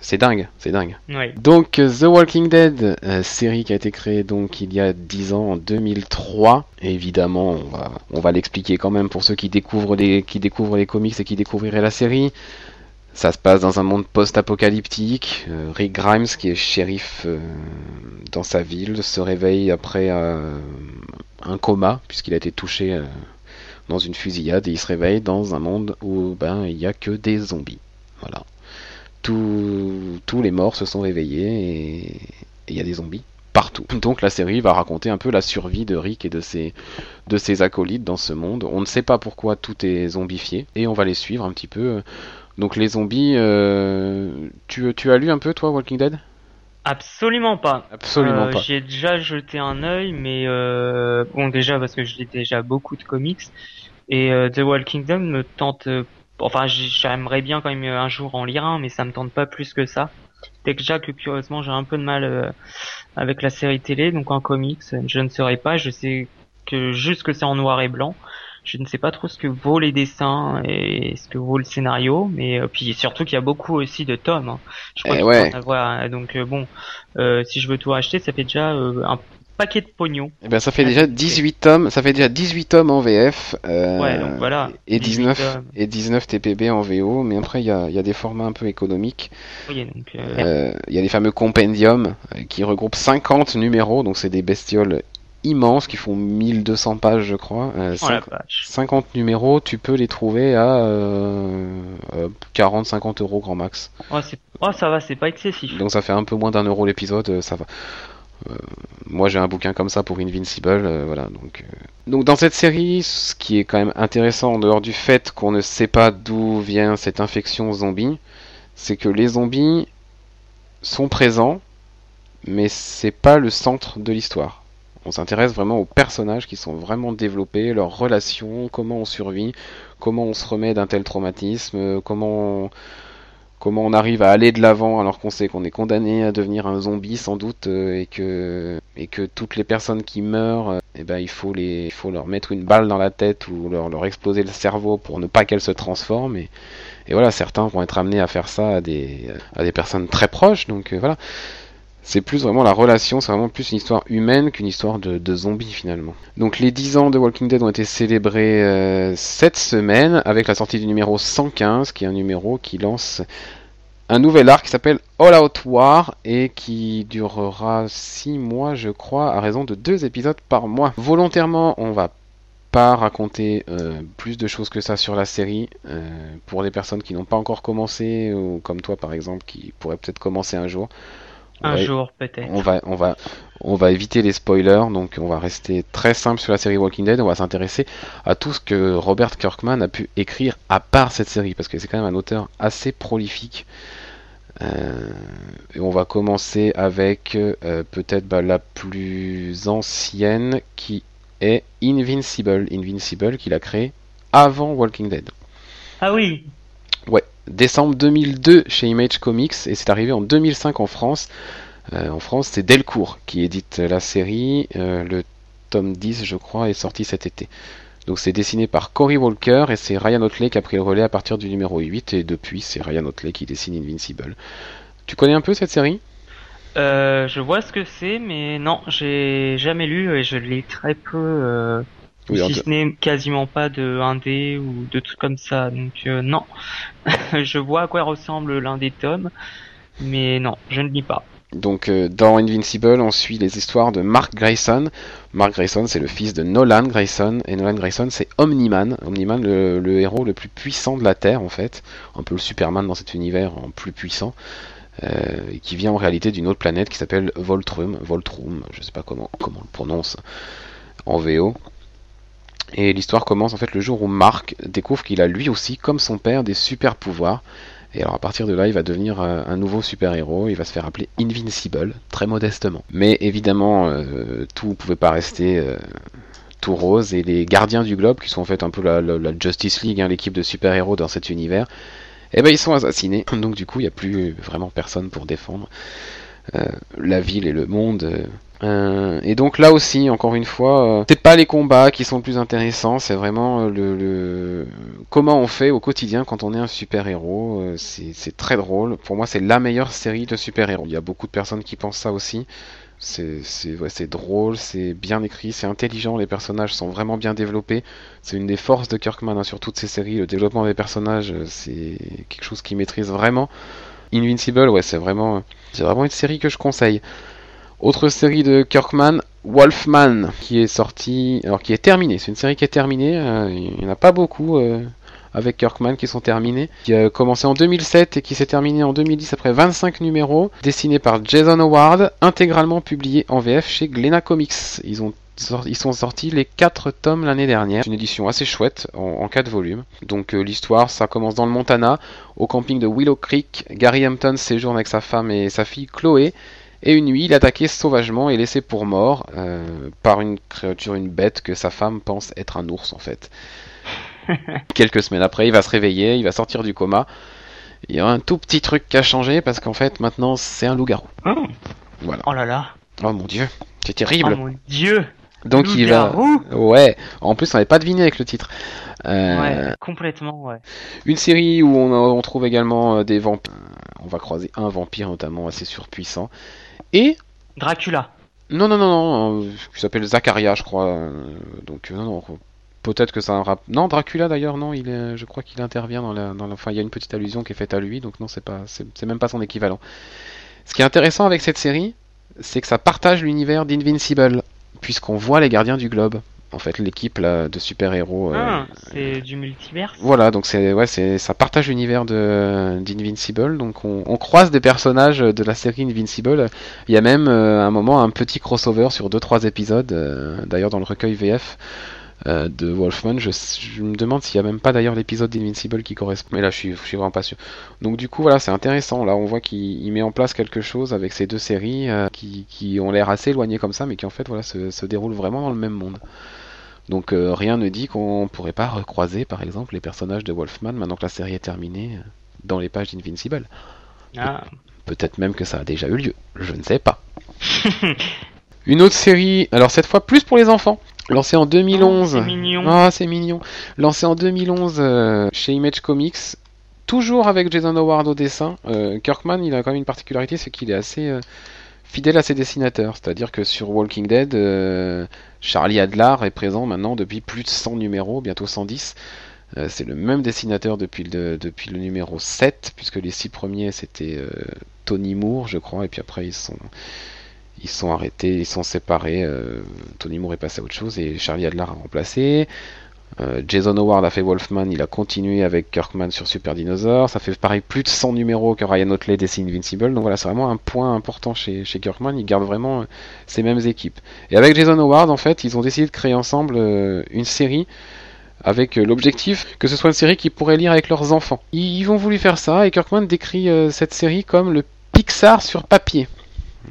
c'est dingue, c'est dingue. Oui. Donc The Walking Dead, série qui a été créée donc il y a 10 ans en 2003. Et évidemment, on va, on va l'expliquer quand même pour ceux qui découvrent les qui découvrent les comics et qui découvriraient la série. Ça se passe dans un monde post-apocalyptique. Euh, Rick Grimes, qui est shérif euh, dans sa ville, se réveille après euh, un coma puisqu'il a été touché dans une fusillade et il se réveille dans un monde où ben il y a que des zombies. Voilà tous, tous les morts se sont réveillés et il y a des zombies partout. Donc la série va raconter un peu la survie de Rick et de ses, de ses acolytes dans ce monde. On ne sait pas pourquoi tout est zombifié et on va les suivre un petit peu. Donc les zombies, euh, tu, tu as lu un peu toi Walking Dead? Absolument pas. Absolument Euh, pas. J'ai déjà jeté un œil, mais euh, bon déjà parce que j'ai déjà beaucoup de comics et euh, The Walking Dead me tente. enfin, j'aimerais bien quand même un jour en lire un, mais ça me tente pas plus que ça. Déjà que curieusement j'ai un peu de mal avec la série télé, donc en comics je ne saurais pas. Je sais que juste que c'est en noir et blanc. Je ne sais pas trop ce que vaut les dessins et ce que vaut le scénario, mais euh, puis surtout qu'il y a beaucoup aussi de tomes. hein. Je crois Eh ouais. en avoir, hein. donc euh, bon, euh, si je veux tout acheter, ça fait déjà un paquet de pognon. Eh ben, ça fait déjà c'est- 18 tomes, ça fait déjà 18 tomes en VF. euh, Ouais, donc voilà. Et 18 19, tomes. et 19 TPB en VO, mais après il y a, y a des formats un peu économiques. Oui, euh, Euh, Il y a les fameux compendiums qui regroupent 50 numéros, donc c'est des bestioles immenses qui font 1200 pages je crois. Euh, oh la 5 vache. 50 numéros, tu peux les trouver à euh, 40-50 euros grand max. Oh, oh, ça va, c'est pas excessif. Donc ça fait un peu moins d'un euro l'épisode, ça va. Euh, moi j'ai un bouquin comme ça pour Invincible, euh, voilà. Donc, euh. donc dans cette série, ce qui est quand même intéressant en dehors du fait qu'on ne sait pas d'où vient cette infection zombie, c'est que les zombies sont présents, mais c'est pas le centre de l'histoire. On s'intéresse vraiment aux personnages qui sont vraiment développés, leurs relations, comment on survit, comment on se remet d'un tel traumatisme, comment comment on arrive à aller de l'avant alors qu'on sait qu'on est condamné à devenir un zombie sans doute euh, et que et que toutes les personnes qui meurent, euh, eh ben il faut les il faut leur mettre une balle dans la tête ou leur leur exploser le cerveau pour ne pas qu'elles se transforment. Et et voilà certains vont être amenés à faire ça à des à des personnes très proches. Donc euh, voilà c'est plus vraiment la relation, c'est vraiment plus une histoire humaine qu'une histoire de, zombies finalement. Donc les 10 ans de Walking Dead ont été célébrés euh, cette semaine avec la sortie du numéro 115, qui est un numéro qui lance un nouvel arc qui s'appelle All Out War et qui durera 6 mois je crois à raison de 2 épisodes par mois. Volontairement on va pas raconter euh, plus de choses que ça sur la série euh, pour les personnes qui n'ont pas encore commencé ou comme toi par exemple qui pourraient peut-être commencer un jour. Un jour, peut-être. on va, on va, on va éviter les spoilers, donc on va rester très simple sur la série Walking Dead. On va s'intéresser à tout ce que Robert Kirkman a pu écrire à part cette série, parce que c'est quand même un auteur assez prolifique. Euh, et on va commencer avec euh, peut-être bah, la plus ancienne, qui est Invincible. Invincible qu'il a créé avant Walking Dead. Ah oui, Ouais, décembre 2002 chez Image Comics et c'est arrivé en 2005 en France. Euh, en France, c'est Delcourt qui édite la série. Euh, le tome 10, je crois, est sorti cet été. Donc c'est dessiné par Cory Walker et c'est Ryan Otley qui a pris le relais à partir du numéro 8 et depuis c'est Ryan Otley qui dessine Invincible. Tu connais un peu cette série? Euh, je vois ce que c'est, mais non, j'ai jamais lu et je lis très peu, Oui, si ce n'est quasiment pas de indé ou de trucs comme ça. Donc euh, non, je vois à quoi ressemble l'un des tomes, mais non, je ne lis pas. Donc euh, dans Invincible, on suit les histoires de Mark Grayson. Mark Grayson, c'est le fils de Nolan Grayson, et Nolan Grayson, c'est Omni-Man. Omni-Man, le, le héros le plus puissant de la Terre, en fait. Un peu le Superman dans cet univers, en plus puissant. Euh, et qui vient en réalité d'une autre planète qui s'appelle Voltrum. Voltrum, je sais pas comment, comment on le prononce en VO. Et l'histoire commence en fait le jour où Mark découvre qu'il a lui aussi, comme son père, des super pouvoirs. Et alors à partir de là, il va devenir euh, un nouveau super-héros, il va se faire appeler Invincible, très modestement. Mais évidemment, euh, tout ne pouvait pas rester euh, tout rose, et les Gardiens du Globe, qui sont en fait un peu la, Justice League, hein, l'équipe de super-héros dans cet univers, eh ben ils sont assassinés. Donc du coup, il n'y a plus vraiment personne pour défendre la ville et le monde. Euh. Euh, et donc là aussi, encore une fois, euh, c'est pas les combats qui sont le plus intéressants, c'est vraiment euh, le, le- comment on fait au quotidien quand on est un super-héros. Euh, c'est très drôle. Pour moi, c'est la meilleure série de super-héros. Il y a beaucoup de personnes qui pensent ça aussi. C'est ouais, drôle, c'est bien écrit, c'est intelligent, les personnages sont vraiment bien développés. C'est une des forces de Kirkman hein, sur toutes ces séries. Le développement des personnages, euh, c'est quelque chose qu'il maîtrise vraiment. Invincible, ouais, c'est vraiment, c'est vraiment une série que je conseille. Autre série de Kirkman, Wolfman, qui est sortie, alors qui est terminée. C'est une série qui est terminée. euh, il n'y en a pas beaucoup euh, avec Kirkman qui sont terminés. Qui a commencé en 2007 et qui s'est terminé en 2010 après 25 numéros, dessiné par Jason Howard, intégralement publié en VF chez Glénat Comics. Ils ont ils sont sortis les 4 tomes l'année dernière. Une édition assez chouette en 4 volumes. Donc euh, l'histoire, ça commence dans le Montana, au camping de Willow Creek. Gary Hampton séjourne avec sa femme et sa fille Chloé. Et une nuit, il est attaqué sauvagement et laissé pour mort euh, par une créature, une bête que sa femme pense être un ours en fait. Quelques semaines après, il va se réveiller, il va sortir du coma. Il y a un tout petit truc qui a changé parce qu'en fait maintenant c'est un loup-garou. Oh, Voilà. oh là là. Oh mon dieu, c'est Oh terrible. mon dieu. Donc il va. Ouais. En plus, on n'avait pas deviné avec le titre. Euh, Ouais, complètement, ouais. Une série où on, on trouve également euh, des vampires. On va croiser un vampire notamment assez surpuissant. Et Dracula. non non non non, euh, qui s'appelle Zacharia, je crois. euh, Donc euh, non non. Peut-être que ça a un rap. Non, Dracula d'ailleurs, non, il est, je crois qu'il intervient dans la, dans la. Enfin, il y a une petite allusion qui est faite à lui, donc non, c'est pas, c'est c'est même pas son équivalent. Ce qui est intéressant avec cette série, c'est que ça partage l'univers d'Invincible, puisqu'on voit les Gardiens du Globe. En fait, l'équipe là de super-héros. euh, Ah, c'est du multiverse. voilà, donc c'est ouais, c'est ça partage l'univers de d'Invincible, donc on, on croise des personnages de la série Invincible. Il y a même euh, à un moment un petit crossover sur 2-3 épisodes, euh, d'ailleurs dans le recueil VF euh, de Wolfman. Je, je me demande s'il y a même pas d'ailleurs l'épisode d'Invincible qui correspond. Mais là, je suis, je suis vraiment pas sûr. Donc du coup, voilà, c'est intéressant. Là, on voit qu'il il met en place quelque chose avec ces deux séries euh, qui, qui ont l'air assez éloignées comme ça, mais qui en fait, voilà, se, se déroulent vraiment dans le même monde. Donc euh, rien ne dit qu'on pourrait pas recroiser, par exemple, les personnages de Wolfman maintenant que la série est terminée dans les pages d'Invincible. Ah. Peut-être même que ça a déjà eu lieu, je ne sais pas. Une autre série, alors cette fois plus pour les enfants, lancée en 2011. Oh, c'est mignon. Ah, c'est mignon. Lancée en 2011 euh, chez Image Comics, toujours avec Jason Howard au dessin. Euh, Kirkman, il a quand même une particularité, c'est qu'il est assez euh, fidèle à ses dessinateurs. C'est-à-dire que sur Walking Dead, Charlie Adler est présent maintenant depuis plus de 100 numéros, bientôt 110. Euh, c'est le même dessinateur depuis le, depuis le numéro 7, puisque les six premiers c'était Tony Moore, je crois, et puis après ils sont, ils sont arrêtés, ils sont séparés. euh, Tony Moore est passé à autre chose et Charlie Adler a remplacé. Euh, Jason Howard a fait Wolfman, il a continué avec Kirkman sur Super Dinosaur. Ça fait pareil plus de 100 numéros que Ryan Otley dessine Invincible. Donc voilà, c'est vraiment un point important chez, Kirkman. Il garde vraiment euh, ces mêmes équipes. Et avec Jason Howard, en fait, ils ont décidé de créer ensemble une série avec l'objectif que ce soit une série qu'ils pourraient lire avec leurs enfants. Ils, ils ont voulu faire ça et Kirkman décrit cette série comme le Pixar sur papier.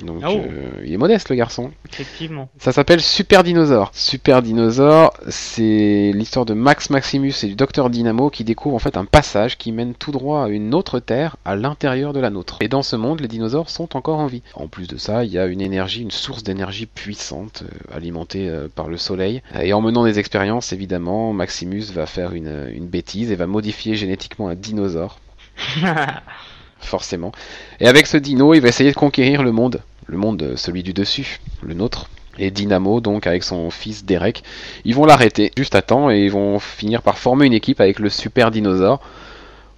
Donc Oh. euh, il est modeste le garçon. Effectivement. Ça s'appelle Super Dinosaur. Super Dinosaur, c'est l'histoire de Max Maximus et du Docteur Dynamo qui découvrent en fait un passage qui mène tout droit à une autre Terre à l'intérieur de la nôtre. Et dans ce monde, les dinosaures sont encore en vie. En plus de ça, il y a une énergie, une source d'énergie puissante euh, alimentée euh, par le Soleil. Et en menant des expériences, évidemment, Maximus va faire une, une bêtise et va modifier génétiquement un dinosaure forcément. Et avec ce dino, il va essayer de conquérir le monde. Le monde, euh, celui du dessus, le nôtre. Et Dynamo, donc, avec son fils Derek, ils vont l'arrêter juste à temps et ils vont finir par former une équipe avec le super dinosaure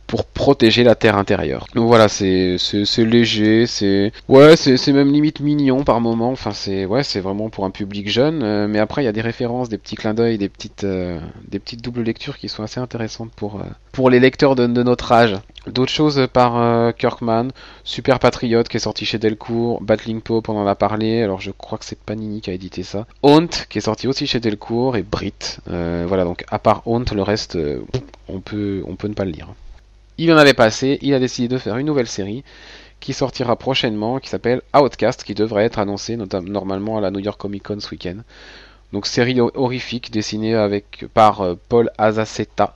pour protéger la terre intérieure. Donc voilà, c'est léger, c'est ouais, c'est même limite mignon par moment. Enfin c'est ouais, c'est vraiment pour un public jeune. euh, mais après il y a des références, des petits clins d'œil, des petites euh, des petites doubles lectures qui sont assez intéressantes pour pour les lecteurs de notre âge. D'autres choses par euh, Kirkman, Super Patriote qui est sorti chez Delcourt, Battling Pope on en a parlé, alors je crois que c'est Panini qui a édité ça. Haunt qui est sorti aussi chez Delcourt et Brit. Euh, voilà donc à part Haunt le reste euh, on peut on peut ne pas le lire. Il en avait passé, il a décidé de faire une nouvelle série qui sortira prochainement, qui s'appelle Outcast, qui devrait être annoncée normalement à la New York Comic Con ce week-end. Donc série horrifique dessinée par Paul Azaceta,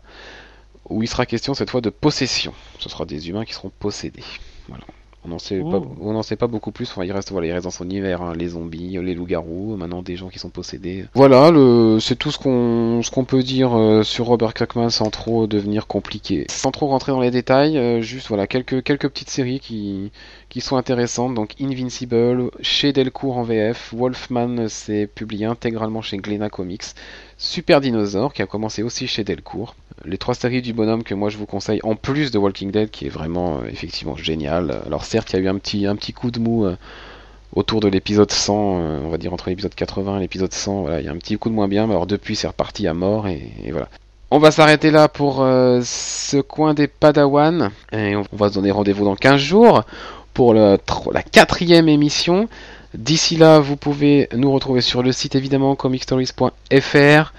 où il sera question cette fois de possession. Ce sera des humains qui seront possédés. Voilà. On n'en sait, pas, sait beaucoup plus. Enfin, il reste, voilà, il reste dans son univers, hein, les zombies, les loups-garous, maintenant des gens qui sont possédés. Voilà, le, c'est tout ce qu'on, peut dire euh, sur Robert Kirkman sans trop devenir compliqué. Sans trop rentrer dans les détails, euh, juste voilà quelques, quelques petites séries qui, qui sont intéressantes. Donc Invincible, chez Delcourt en VF, Wolfman c'est publié intégralement chez Glénat Comics, Super Dinosaur qui a commencé aussi chez Delcourt. Les trois séries du bonhomme que moi je vous conseille, en plus de Walking Dead qui est vraiment euh, effectivement génial. Alors certes il y a eu un petit, coup de mou euh, autour de l'épisode 100, euh, on va dire entre l'épisode 80 et l'épisode 100, voilà, il y a un petit coup de moins bien, mais alors depuis c'est reparti à mort et, voilà. On va s'arrêter là pour ce coin des Padawan et on va se donner rendez-vous dans 15 jours pour la quatrième émission. D'ici là, vous pouvez nous retrouver sur le site évidemment comicstories.fr,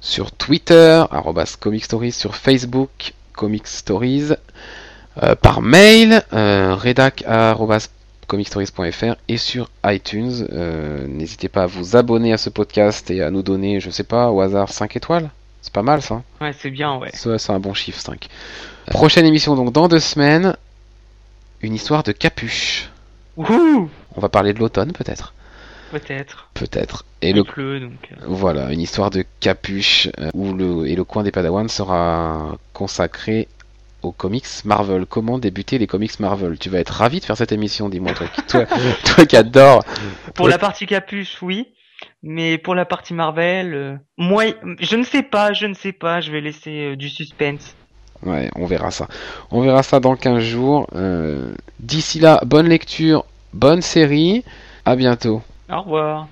sur Twitter, comicstories, sur Facebook, comicstories, euh, par mail, euh, arrobas comicstories.fr et sur iTunes. Euh, N'hésitez pas à vous abonner à ce podcast et à nous donner, je sais pas, au hasard 5 étoiles. C'est pas mal ça. Ouais, c'est bien, ouais. C'est un bon chiffre 5. Prochaine émission donc dans deux semaines. Une histoire de capuche. Wouhou On va parler de l'automne peut-être. Peut-être. Peut-être. Et Il le pleut, donc... euh, voilà, une histoire de capuche euh, où le et le coin des Padawan sera consacré aux comics Marvel. Comment débuter les comics Marvel? Tu vas être ravi de faire cette émission, dis-moi toi, qui- toi, toi qui adore. Pour Ouais. la partie capuche, oui. Mais pour la partie Marvel, euh, moi, je ne sais pas, je ne sais pas, je vais laisser euh, du suspense. Ouais, on verra ça. On verra ça dans 15 jours. Euh, d'ici là, bonne lecture, bonne série. À bientôt. Au revoir.